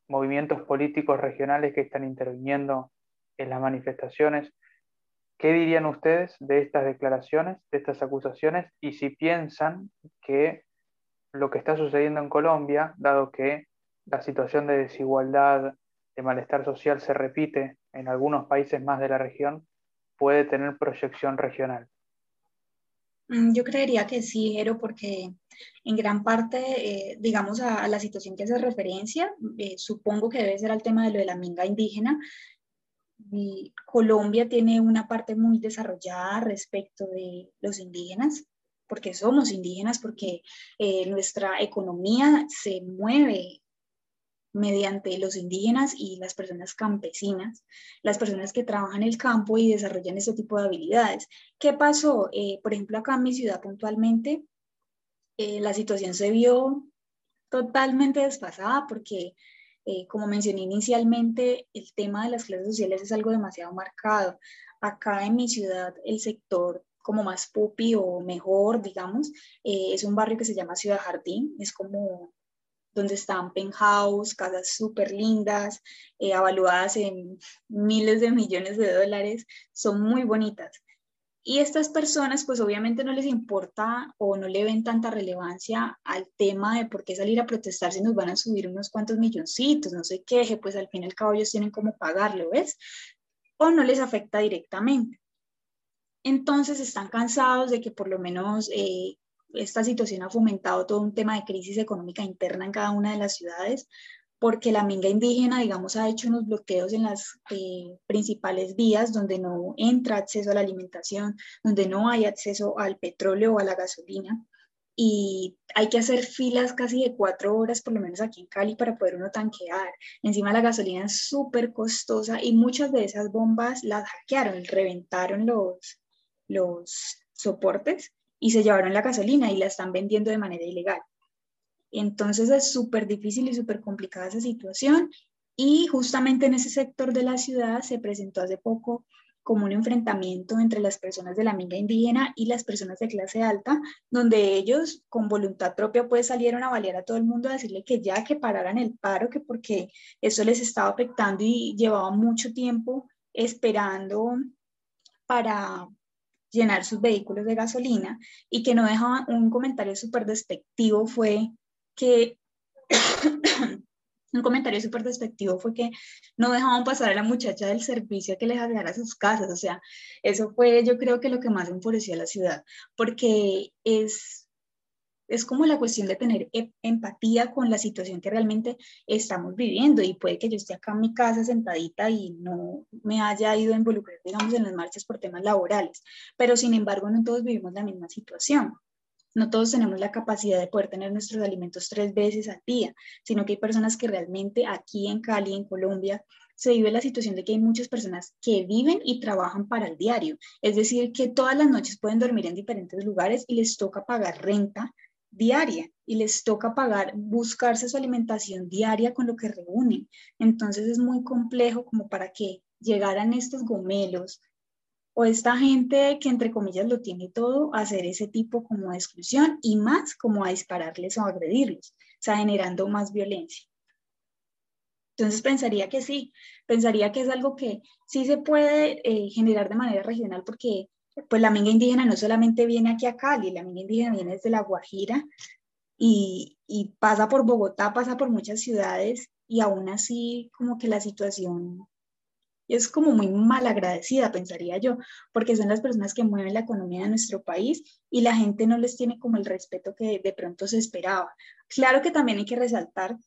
movimientos políticos regionales que están interviniendo en las manifestaciones. ¿Qué dirían ustedes de estas declaraciones, de estas acusaciones? Y si piensan que lo que está sucediendo en Colombia, dado que la situación de desigualdad, de malestar social se repite en algunos países más de la región, puede tener proyección regional. Mm, yo creería que sí, Jero, porque en gran parte, eh, digamos, a, la situación que hace referencia, eh, supongo que debe ser al tema de lo de la minga indígena. Y Colombia tiene una parte muy desarrollada respecto de los indígenas porque somos indígenas, porque eh, nuestra economía se mueve mediante los indígenas y las personas campesinas, las personas que trabajan el campo y desarrollan este tipo de habilidades. ¿Qué pasó? Eh, por ejemplo, acá en mi ciudad puntualmente, eh, la situación se vio totalmente desfasada porque, como mencioné inicialmente, el tema de las clases sociales es algo demasiado marcado. Acá en mi ciudad, el sector como más pupi o mejor, digamos, eh, es un barrio que se llama Ciudad Jardín, es como donde están penthouse, casas súper lindas, eh, avaluadas en miles de millones de dólares, son muy bonitas. Y estas personas, pues obviamente no les importa o no le ven tanta relevancia al tema de por qué salir a protestar si nos van a subir unos cuantos milloncitos, no se queje, pues al fin y al cabo ellos tienen cómo pagarlo, ¿ves? O no les afecta directamente entonces están cansados de que por lo menos eh, esta situación ha fomentado todo un tema de crisis económica interna en cada una de las ciudades, porque la minga indígena, digamos, ha hecho unos bloqueos en las eh, principales vías donde no entra acceso a la alimentación, donde no hay acceso al petróleo o a la gasolina. Y hay que hacer filas casi de cuatro horas, por lo menos aquí en Cali, para poder uno tanquear. Encima la gasolina es súper costosa y muchas de esas bombas las hackearon, reventaron los, los soportes y se llevaron la gasolina y la están vendiendo de manera ilegal. Entonces es súper difícil y súper complicada esa situación y justamente en ese sector de la ciudad se presentó hace poco como un enfrentamiento entre las personas de la minga indígena y las personas de clase alta, donde ellos con voluntad propia pues salieron a balear a todo el mundo a decirle que ya que pararan el paro, que porque eso les estaba afectando y llevaba mucho tiempo esperando para, llenar sus vehículos de gasolina y que no dejaban un comentario súper despectivo fue que un comentario súper despectivo fue que no dejaban pasar a la muchacha del servicio a que les a sus casas. O sea, eso fue yo creo que lo que más enfureció a la ciudad, porque es es como la cuestión de tener e, empatía con la situación que realmente estamos viviendo y puede que yo esté acá en mi casa sentadita y no me haya ido a involucrar, digamos, en las marchas por temas laborales, pero sin embargo no todos vivimos la misma situación. No todos tenemos la capacidad de poder tener nuestros alimentos tres veces al día, sino que hay personas que realmente aquí en Cali, en Colombia, se vive la situación de que hay muchas personas que viven y trabajan para el diario. Es decir, que todas las noches pueden dormir en diferentes lugares y les toca pagar renta diaria y les toca pagar, buscarse su alimentación diaria con lo que reúnen. Entonces es muy complejo como para que llegaran estos gomelos o esta gente que entre comillas lo tiene todo, hacer ese tipo como de exclusión y más como a dispararles o agredirlos, o sea, generando más violencia. Entonces pensaría que sí, pensaría que es algo que sí se puede eh, generar de manera regional porque pues la minga indígena no solamente viene aquí a Cali, la minga indígena viene desde La Guajira y, y pasa por Bogotá, pasa por muchas ciudades y aún así como que la situación es como muy mal agradecida, pensaría yo, porque son las personas que mueven la economía de nuestro país y la gente no les tiene como el respeto que de pronto se esperaba. Claro que también hay que resaltar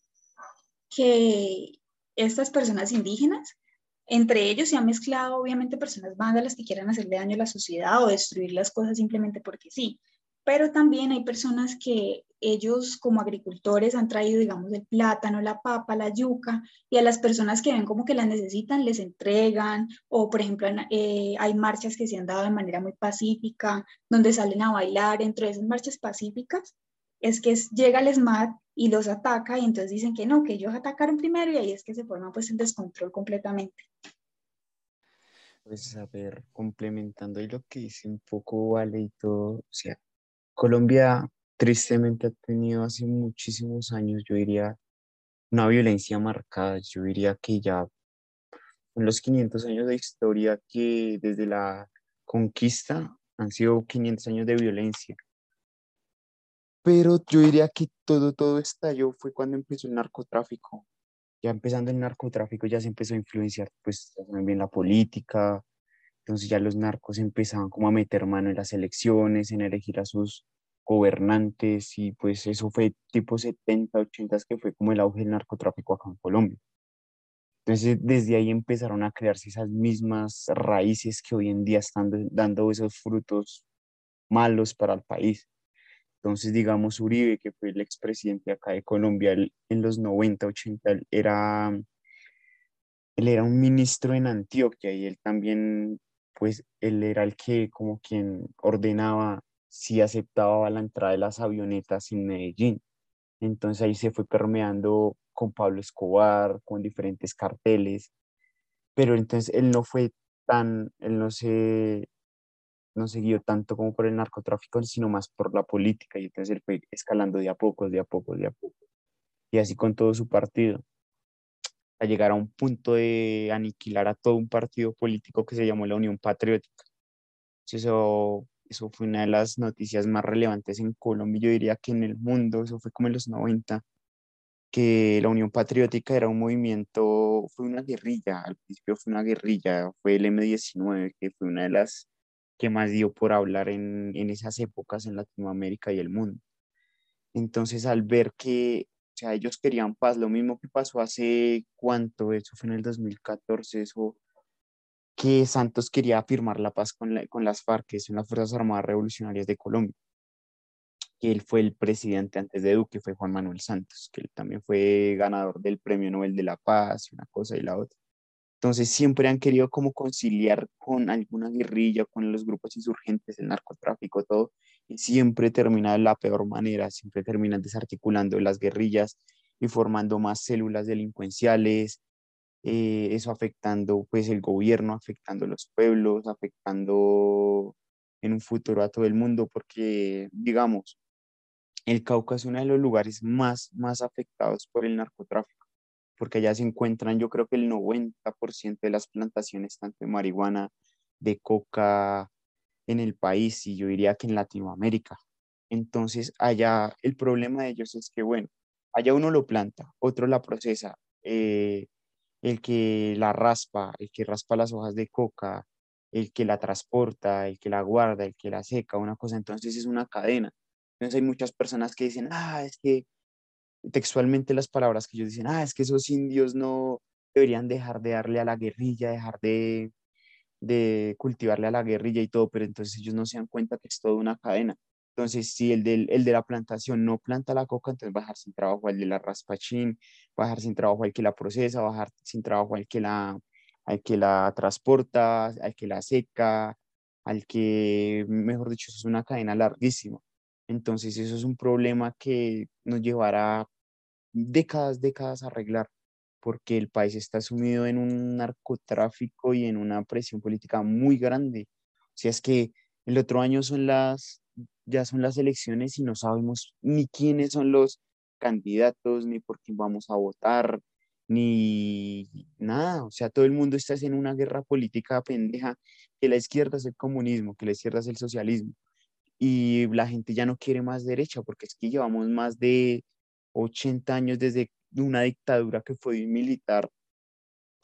que estas personas indígenas, entre ellos se han mezclado obviamente personas vándalas que quieran hacerle daño a la sociedad o destruir las cosas simplemente porque sí, pero también hay personas que ellos como agricultores han traído, digamos, el plátano, la papa, la yuca, y a las personas que ven como que las necesitan les entregan, o por ejemplo eh, hay marchas que se han dado de manera muy pacífica, donde salen a bailar, entre esas marchas pacíficas, es que llega el SMAT y los ataca y entonces dicen que no, que ellos atacaron primero y ahí es que se forma pues el descontrol completamente. Pues a ver, complementando ahí lo que dice un poco Vale y todo, o sea, Colombia tristemente ha tenido hace muchísimos años, yo diría, una violencia marcada, yo diría que ya en los 500 años de historia que desde la conquista han sido 500 años de violencia. Pero yo diría que todo, todo estalló fue cuando empezó el narcotráfico. Ya empezando el narcotráfico ya se empezó a influenciar pues también la política. Entonces ya los narcos empezaban como a meter mano en las elecciones, en elegir a sus gobernantes y pues eso fue tipo 70, 80 que fue como el auge del narcotráfico acá en Colombia. Entonces desde ahí empezaron a crearse esas mismas raíces que hoy en día están dando esos frutos malos para el país. Entonces, digamos, Uribe, que fue el expresidente acá de Colombia en los 90, 80, él era, él era un ministro en Antioquia y él también, pues, él era el que como quien ordenaba si aceptaba la entrada de las avionetas en Medellín. Entonces ahí se fue permeando con Pablo Escobar, con diferentes carteles, pero entonces él no fue tan, él no se no se guió tanto como por el narcotráfico, sino más por la política, y entonces él fue escalando de a poco, de a poco, de a poco, y así con todo su partido, a llegar a un punto de aniquilar a todo un partido político que se llamó la Unión Patriótica. Eso, eso fue una de las noticias más relevantes en Colombia, yo diría que en el mundo, eso fue como en los 90, que la Unión Patriótica era un movimiento, fue una guerrilla, al principio fue una guerrilla, fue el M-19, que fue una de las que más dio por hablar en, en esas épocas en Latinoamérica y el mundo. Entonces, al ver que o sea, ellos querían paz, lo mismo que pasó hace cuánto, eso fue en el 2014, eso que Santos quería firmar la paz con, con las FARC, que son las Fuerzas Armadas Revolucionarias de Colombia, que él fue el presidente antes de Duque, fue Juan Manuel Santos, que él también fue ganador del Premio Nobel de la Paz, una cosa y la otra. Entonces siempre han querido como conciliar con alguna guerrilla, con los grupos insurgentes, el narcotráfico, todo, y siempre termina de la peor manera, siempre terminan desarticulando las guerrillas y formando más células delincuenciales, eh, eso afectando pues el gobierno, afectando los pueblos, afectando en un futuro a todo el mundo, porque digamos, el Cauca es uno de los lugares más, más afectados por el narcotráfico porque allá se encuentran yo creo que el 90% de las plantaciones, tanto de marihuana, de coca en el país y yo diría que en Latinoamérica. Entonces, allá el problema de ellos es que, bueno, allá uno lo planta, otro la procesa, eh, el que la raspa, el que raspa las hojas de coca, el que la transporta, el que la guarda, el que la seca, una cosa, entonces es una cadena. Entonces hay muchas personas que dicen, ah, es que textualmente las palabras que ellos dicen, ah, es que esos indios no deberían dejar de darle a la guerrilla, dejar de, de cultivarle a la guerrilla y todo, pero entonces ellos no se dan cuenta que es toda una cadena. Entonces, si el, del, el de la plantación no planta la coca, entonces va a dejar sin trabajo al de la raspachín, va a dejar sin trabajo al que la procesa, va a dejar sin trabajo al que la, al que la transporta, al que la seca, al que, mejor dicho, eso es una cadena larguísima. Entonces, eso es un problema que nos llevará décadas, décadas a arreglar, porque el país está sumido en un narcotráfico y en una presión política muy grande. O sea, es que el otro año son las, ya son las elecciones y no sabemos ni quiénes son los candidatos, ni por quién vamos a votar, ni nada. O sea, todo el mundo está en una guerra política pendeja, que la izquierda es el comunismo, que la izquierda es el socialismo. Y la gente ya no quiere más derecha, porque es que llevamos más de 80 años desde una dictadura que fue militar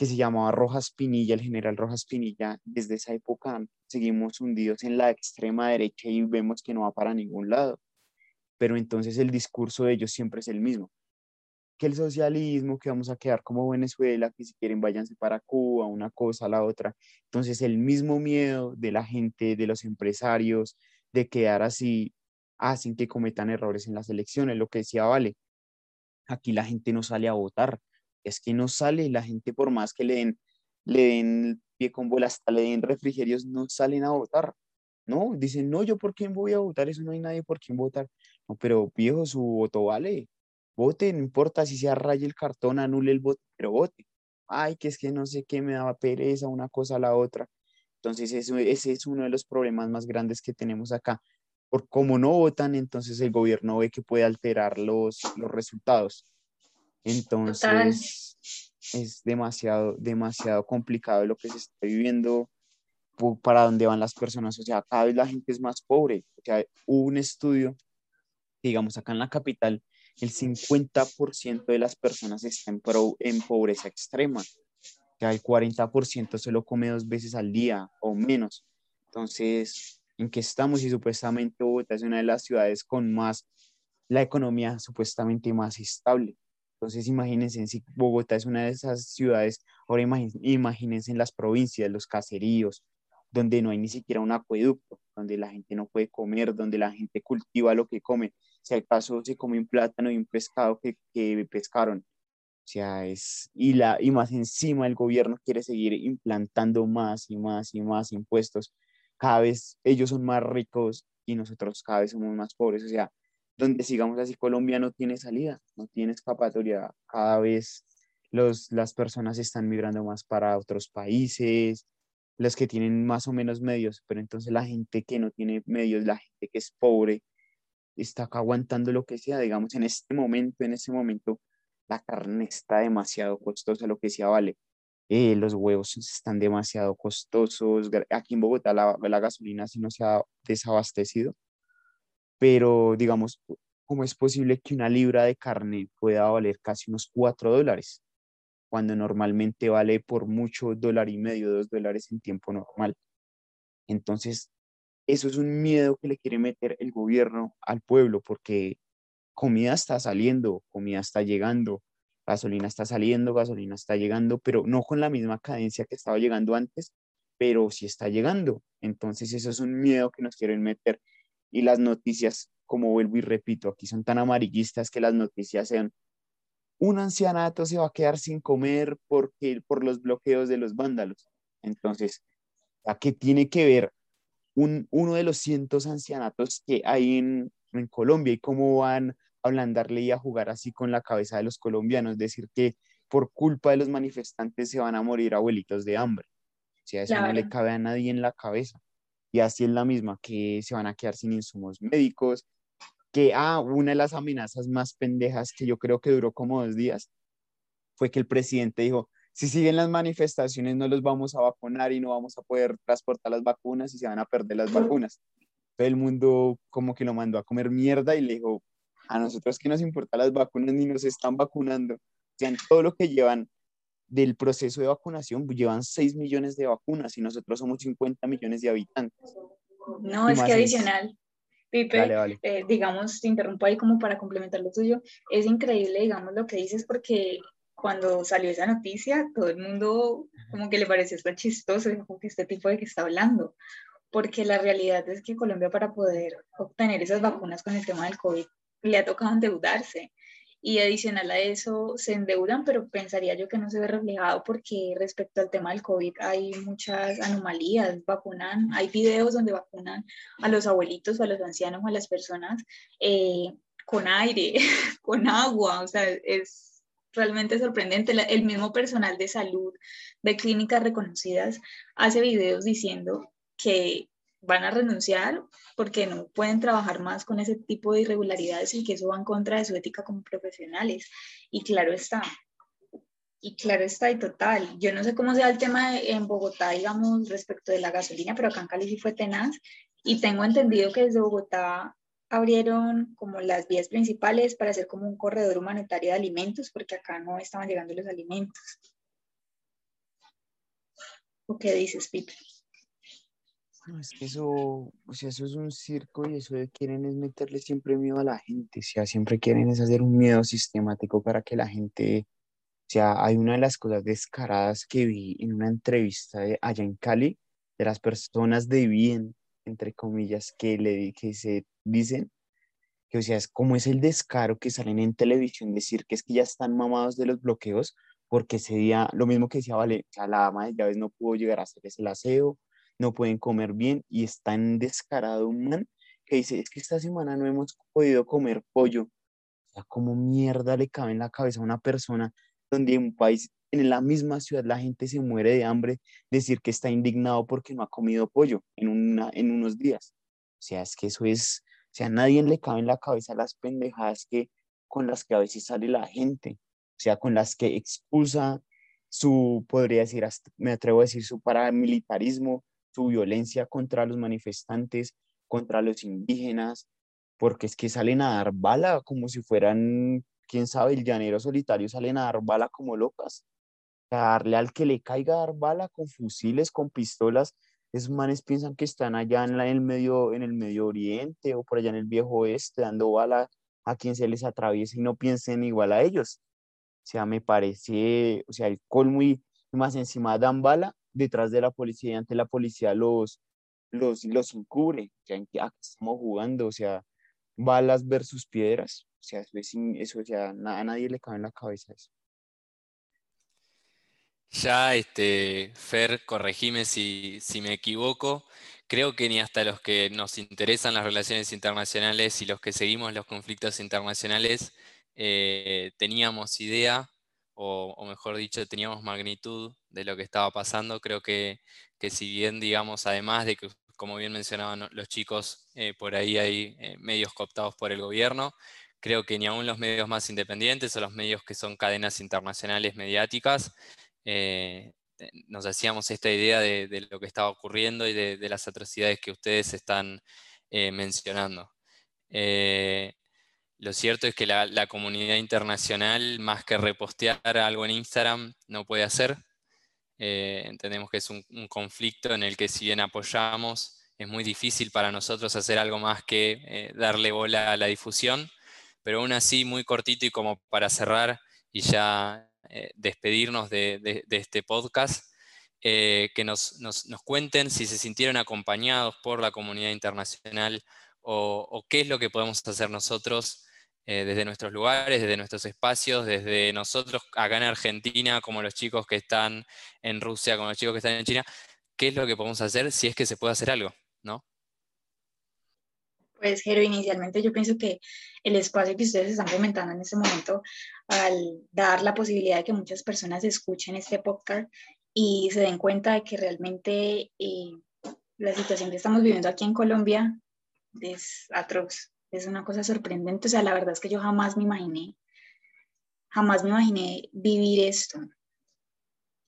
que se llamaba Rojas Pinilla, el general Rojas Pinilla, desde esa época seguimos hundidos en la extrema derecha y vemos que no va para ningún lado. Pero entonces el discurso de ellos siempre es el mismo, que el socialismo, que vamos a quedar como Venezuela, que si quieren váyanse para Cuba, una cosa, la otra. Entonces el mismo miedo de la gente, de los empresarios, de quedar así, hacen que cometan errores en las elecciones, lo que decía Vale. Aquí la gente no sale a votar, es que no sale, la gente por más que le den, le den pie con bola, hasta le den refrigerios, no salen a votar, ¿no? Dicen, no, yo por quién voy a votar, eso no hay nadie por quién votar. No, pero viejo, su voto vale, vote, no importa si se raya el cartón, anule el voto, pero vote. Ay, que es que no sé qué, me daba pereza una cosa a la otra. Entonces, eso, ese es uno de los problemas más grandes que tenemos acá. Por cómo no votan, entonces el gobierno ve que puede alterar los, los resultados. Entonces, es demasiado, demasiado complicado lo que se está viviendo, para dónde van las personas. O sea, cada vez la gente es más pobre. O sea, hubo un estudio, digamos, acá en la capital, el 50% de las personas están en pobreza extrema. O sea, el 40% solo come dos veces al día o menos. Entonces, ¿en qué estamos? Y supuestamente Bogotá es una de las ciudades con más, la economía supuestamente más estable. Entonces, imagínense si Bogotá es una de esas ciudades, ahora imagínense en las provincias, los caseríos, donde no hay ni siquiera un acueducto, donde la gente no puede comer, donde la gente cultiva lo que come. Si al caso se come un plátano y un pescado que, que pescaron. O sea, es, y, la, y más encima el gobierno quiere seguir implantando más y más y más impuestos. Cada vez ellos son más ricos y nosotros cada vez somos más pobres. O sea, donde sigamos así, Colombia no tiene salida, no tiene escapatoria. Cada vez los, las personas están migrando más para otros países, los que tienen más o menos medios, pero entonces la gente que no tiene medios, la gente que es pobre, está acá aguantando lo que sea. Digamos, en este momento, en este momento, la carne está demasiado costosa, lo que sea vale. Eh, los huevos están demasiado costosos. Aquí en Bogotá la, gasolina sí no se ha desabastecido pero digamos, ¿cómo es posible que una libra de carne pueda valer casi unos 4 dólares? Cuando normalmente vale por mucho dólar y medio, dos dólares en tiempo normal. Entonces, eso es un miedo que le quiere meter el gobierno al pueblo, porque comida está saliendo, comida está llegando, gasolina está saliendo, gasolina está llegando, pero no con la misma cadencia que estaba llegando antes, pero sí está llegando. Entonces, eso es un miedo que nos quieren meter y las noticias, como vuelvo y repito, aquí son tan amarillistas que las noticias sean un ancianato se va a quedar sin comer porque, por los bloqueos de los vándalos. Entonces, ¿a qué tiene que ver un, uno de los cientos ancianatos que hay en, en Colombia y cómo van ablandarle y a jugar así con la cabeza de los colombianos? Decir que por culpa de los manifestantes se van a morir abuelitos de hambre. O sea, eso no le cabe a nadie en la cabeza y así es la misma, que se van a quedar sin insumos médicos, que, ah, una de las amenazas más pendejas que yo creo que duró como dos días fue que el presidente dijo, si siguen las manifestaciones no los vamos a vacunar y no vamos a poder transportar las vacunas y se van a perder las vacunas. Todo el mundo como que lo mandó a comer mierda y le dijo, a nosotros que nos importan las vacunas ni nos están vacunando. O sea, todo lo que llevan del proceso de vacunación pues, llevan 6 millones de vacunas y nosotros somos 50 millones de habitantes. No, es que adicional, Pipe, eh, digamos, te interrumpo ahí como para complementar lo tuyo, es increíble, digamos, lo que dices porque cuando salió esa noticia, todo el mundo como que le pareció estar chistoso, como que este tipo de que está hablando, porque la realidad es que Colombia para poder obtener esas vacunas con el tema del COVID le ha tocado endeudarse y adicional a eso se endeudan, pero pensaría yo que no se ve reflejado porque respecto al tema del COVID hay muchas anomalías, vacunan, hay videos donde vacunan a los abuelitos o a los ancianos o a las personas eh, con aire, con agua, o sea, es realmente sorprendente. El mismo personal de salud de clínicas reconocidas hace videos diciendo que van a renunciar porque no pueden trabajar más con ese tipo de irregularidades y que eso va en contra de su ética como profesionales. Y claro está, y claro está y total. Yo no sé cómo sea el tema en Bogotá, digamos, respecto de la gasolina, pero acá en Cali sí fue tenaz. Y tengo entendido que desde Bogotá abrieron como las vías principales para hacer como un corredor humanitario de alimentos, porque acá no estaban llegando los alimentos. ¿O qué dices, Peter? es que eso, o sea, eso es un circo y eso quieren es meterle siempre miedo a la gente, o sea, siempre quieren es hacer un miedo sistemático para que la gente, o sea, hay una de las cosas descaradas que vi en una entrevista de, allá en Cali, de las personas de bien, entre comillas, que, le, que se dicen que, o sea, es como es el descaro que salen en televisión decir que es que ya están mamados de los bloqueos, porque ese día, lo mismo que decía, vale, o sea, la ama de llaves no pudo llegar a hacer ese aseo, no pueden comer bien y es tan descarado un man que dice, es que esta semana no hemos podido comer pollo. O sea, ¿cómo mierda le cabe en la cabeza a una persona donde en un país, en la misma ciudad, la gente se muere de hambre, decir que está indignado porque no ha comido pollo en, una, en unos días? O sea, es que eso es, o sea, a nadie le cabe en la cabeza las pendejadas que, con las que a veces sale la gente, o sea, con las que expulsa su, podría decir, me atrevo a decir, su paramilitarismo, su violencia contra los manifestantes, contra los indígenas, porque es que salen a dar bala como si fueran, quién sabe, el llanero solitario, salen a dar bala como locas. A darle al que le caiga a dar bala con fusiles, con pistolas. Esos manes piensan que están allá en, el medio, en el Medio Oriente o por allá en el Viejo Oeste dando bala a quien se les atraviesa y no piensen igual a ellos. O sea, me parece, o sea, el colmo y más encima dan bala detrás de la policía y ante la policía los, los, los encubre. ¿en qué estamos jugando? O sea, balas versus piedras. O sea, eso, eso o sea, a nadie le cabe en la cabeza eso. Ya, este, Fer, corregime si, si me equivoco. Creo que ni hasta los que nos interesan las relaciones internacionales y los que seguimos los conflictos internacionales eh, teníamos idea o, mejor dicho, teníamos magnitud de lo que estaba pasando. Creo que, si bien, digamos, además de que, como bien mencionaban los chicos, eh, por ahí hay eh, medios cooptados por el gobierno, creo que ni aún los medios más independientes o los medios que son cadenas internacionales mediáticas, eh, nos hacíamos esta idea de, lo que estaba ocurriendo y de, las atrocidades que ustedes están mencionando. Lo cierto es que la, comunidad internacional, más que repostear algo en Instagram, no puede hacer. Eh, entendemos que es un, conflicto en el que si bien apoyamos, es muy difícil para nosotros hacer algo más que eh, darle bola a la difusión, pero aún así muy cortito y como para cerrar y ya eh, despedirnos de, este podcast, que nos, cuenten si se sintieron acompañados por la comunidad internacional o, o qué es lo que podemos hacer nosotros eh, desde nuestros lugares, desde nuestros espacios, desde nosotros acá en Argentina, como los chicos que están en Rusia, como los chicos que están en China, qué es lo que podemos hacer si es que se puede hacer algo, ¿no? Pues, Jero, inicialmente yo pienso que el espacio que ustedes están comentando en este momento, al dar la posibilidad de que muchas personas escuchen este podcast y se den cuenta de que realmente eh, la situación que estamos viviendo aquí en Colombia es atroz es una cosa sorprendente. O sea, la verdad es que yo jamás me imaginé, jamás me imaginé vivir esto.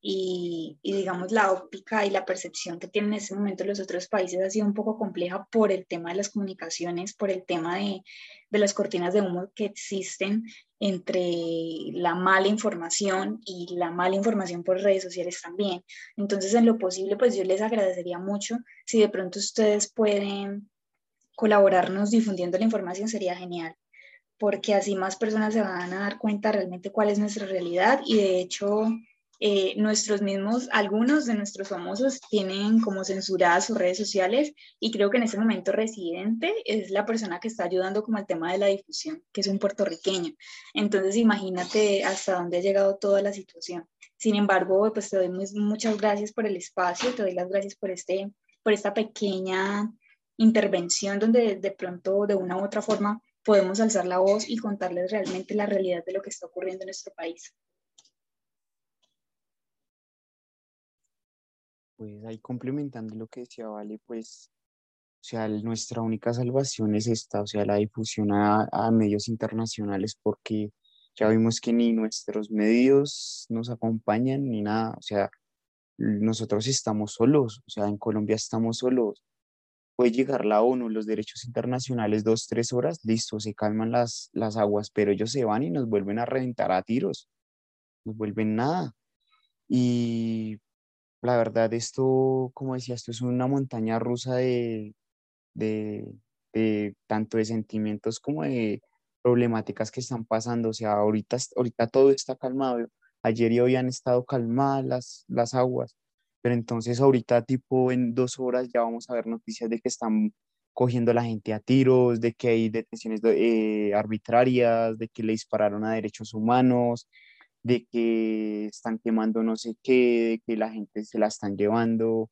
Y, digamos la óptica y la percepción que tienen en ese momento los otros países ha sido un poco compleja por el tema de las comunicaciones, por el tema de, de las cortinas de humo que existen entre la mala información y la mala información por redes sociales también. Entonces, en lo posible, pues yo les agradecería mucho si de pronto ustedes pueden colaborarnos difundiendo la información sería genial, porque así más personas se van a dar cuenta realmente cuál es nuestra realidad y de hecho eh, nuestros mismos, algunos de nuestros famosos tienen como censuradas sus redes sociales y creo que en ese momento Residente es la persona que está ayudando como al tema de la difusión, que es un puertorriqueño. Entonces imagínate hasta dónde ha llegado toda la situación. Sin embargo, pues te doy muchas gracias por el espacio, te doy las gracias por, este, por esta pequeña intervención donde de pronto de una u otra forma podemos alzar la voz y contarles realmente la realidad de lo que está ocurriendo en nuestro país. Pues ahí complementando lo que decía Vale, pues, o sea, nuestra única salvación es esta, o sea, la difusión a, a medios internacionales, porque ya vimos que ni nuestros medios nos acompañan ni nada, o sea, nosotros estamos solos, o sea, en Colombia estamos solos. Puede llegar la ONU, los derechos internacionales, dos, tres horas, listo, se calman las, las aguas, pero ellos se van y nos vuelven a reventar a tiros, nos vuelven nada. Y la verdad, esto, como decía, esto es una montaña rusa de, de, tanto de sentimientos como de problemáticas que están pasando. O sea, ahorita, ahorita todo está calmado. Ayer y hoy han estado calmadas las, las aguas, pero entonces ahorita tipo en dos horas ya vamos a ver noticias de que están cogiendo a la gente a tiros, de que hay detenciones eh, arbitrarias, de que le dispararon a derechos humanos, de que están quemando no sé qué, de que la gente se la están llevando. O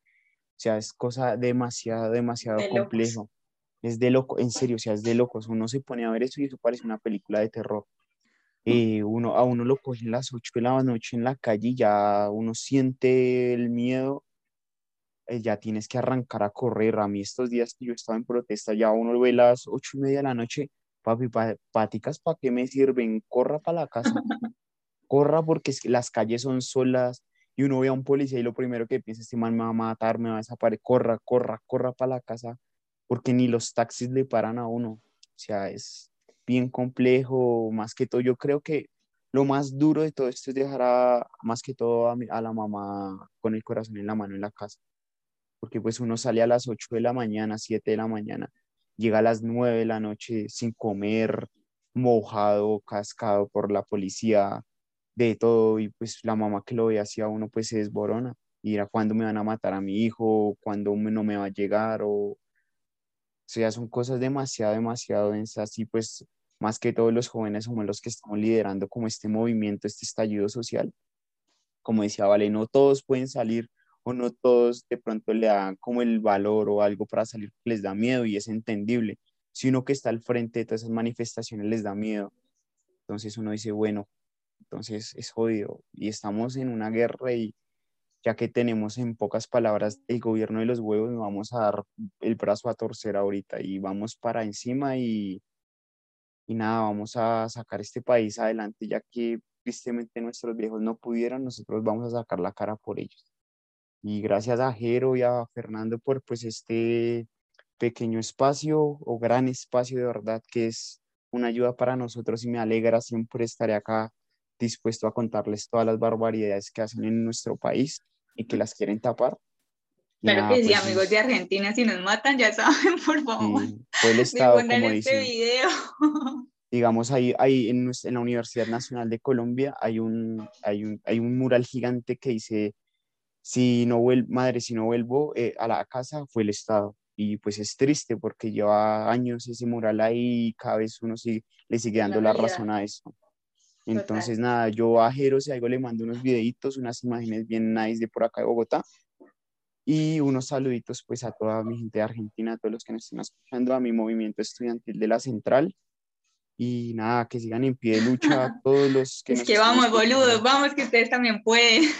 sea, es cosa demasiado, demasiado complejo. Es de loco, en serio, o sea, es de locos. Uno se pone a ver eso y eso parece una película de terror. Eh, uno, a uno lo cogen las 8 de la noche en la calle y ya uno siente el miedo, eh, ya tienes que arrancar a correr. A mí estos días que yo estaba en protesta, ya uno ve las 8 y media de la noche, papi, paticas, ¿para qué me sirven? Corra para la casa. corra porque es que las calles son solas y uno ve a un policía y lo primero que piensa, este man me va a matar, me va a desaparecer, corra, corra, corra para la casa, porque ni los taxis le paran a uno. O sea, es bien complejo, más que todo, yo creo que lo más duro de todo esto es dejar a, más que todo a, a la mamá con el corazón en la mano en la casa, porque pues uno sale a las 8 de la mañana, 7 de la mañana, llega a las 9 de la noche sin comer, mojado, cascado por la policía, de todo y pues la mamá que lo ve hacia uno pues se desborona y era cuando me van a matar a mi hijo, cuando no me va a llegar o, o sea, son cosas demasiado, demasiado densas y pues más que todos los jóvenes somos los que estamos liderando como este movimiento, este estallido social. Como decía Vale, no todos pueden salir o no todos de pronto le dan como el valor o algo para salir, les da miedo y es entendible. Si uno que está al frente de todas esas manifestaciones les da miedo, entonces uno dice, bueno, entonces es jodido y estamos en una guerra y ya que tenemos en pocas palabras el gobierno de los huevos, nos vamos a dar el brazo a torcer ahorita y vamos para encima y, y nada, vamos a sacar este país adelante ya que tristemente nuestros viejos no pudieron, nosotros vamos a sacar la cara por ellos. Y gracias a Jero y a Fernando por pues este pequeño espacio o gran espacio de verdad que es una ayuda para nosotros y me alegra siempre estar acá dispuesto a contarles todas las barbaridades que hacen en nuestro país y que las quieren tapar. Claro que sí, pues, amigos de Argentina, si nos matan, ya saben, por favor. fue el Estado, como este video. Digamos, ahí, ahí en, en, la Universidad Nacional de Colombia hay un, hay un, hay un mural gigante que dice, si no vuelvo, madre, si no vuelvo eh, a la casa, fue el Estado. Y pues es triste porque lleva años ese mural ahí y cada vez uno sigue, le sigue dando la, la razón a eso. Entonces, nada, yo a Jero, si algo le mando unos videitos, unas imágenes bien nice de por acá de Bogotá y unos saluditos pues a toda mi gente de Argentina, a todos los que nos están escuchando, a mi movimiento estudiantil de la Central y nada, que sigan en pie de lucha a todos los que... es que vamos, boludos, vamos que ustedes también pueden.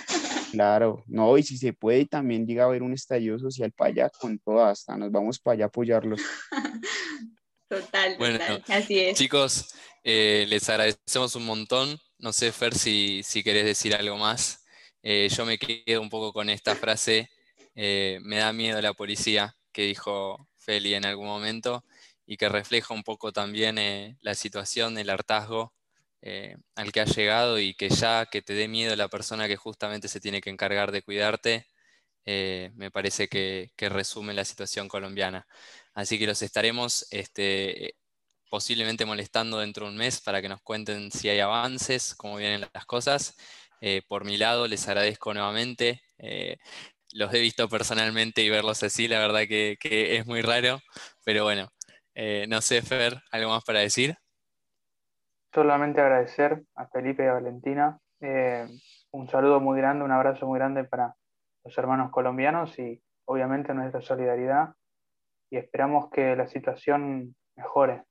Claro, no, y si se puede también llega a haber un estallido social para allá con toda hasta nos vamos para allá a apoyarlos. Total, total, así es. Chicos, eh, les agradecemos un montón. No sé, Fer, si, si querés decir algo más. Eh, yo me quedo un poco con esta frase, eh, me da miedo la policía, que dijo Feli en algún momento, y que refleja un poco también la situación, el hartazgo al que ha llegado y que ya que te dé miedo la persona que justamente se tiene que encargar de cuidarte, me parece que, resume la situación colombiana. Así que los estaremos este, posiblemente molestando dentro de un mes para que nos cuenten si hay avances, cómo vienen las cosas. Eh, por mi lado, les agradezco nuevamente. Eh, los he visto personalmente y verlos así, la verdad que, es muy raro, pero bueno, no sé, Fer, ¿algo más para decir? Solamente agradecer a Felipe y a Valentina. un saludo muy grande, un abrazo muy grande para los hermanos colombianos y obviamente nuestra solidaridad y esperamos que la situación mejore,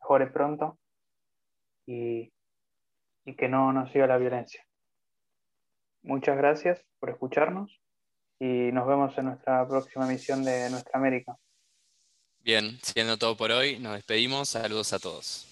mejore pronto y, y que no nos siga la violencia. Muchas gracias por escucharnos y nos vemos en nuestra próxima emisión de Nuestra América. Bien, siendo todo por hoy, nos despedimos. Saludos a todos.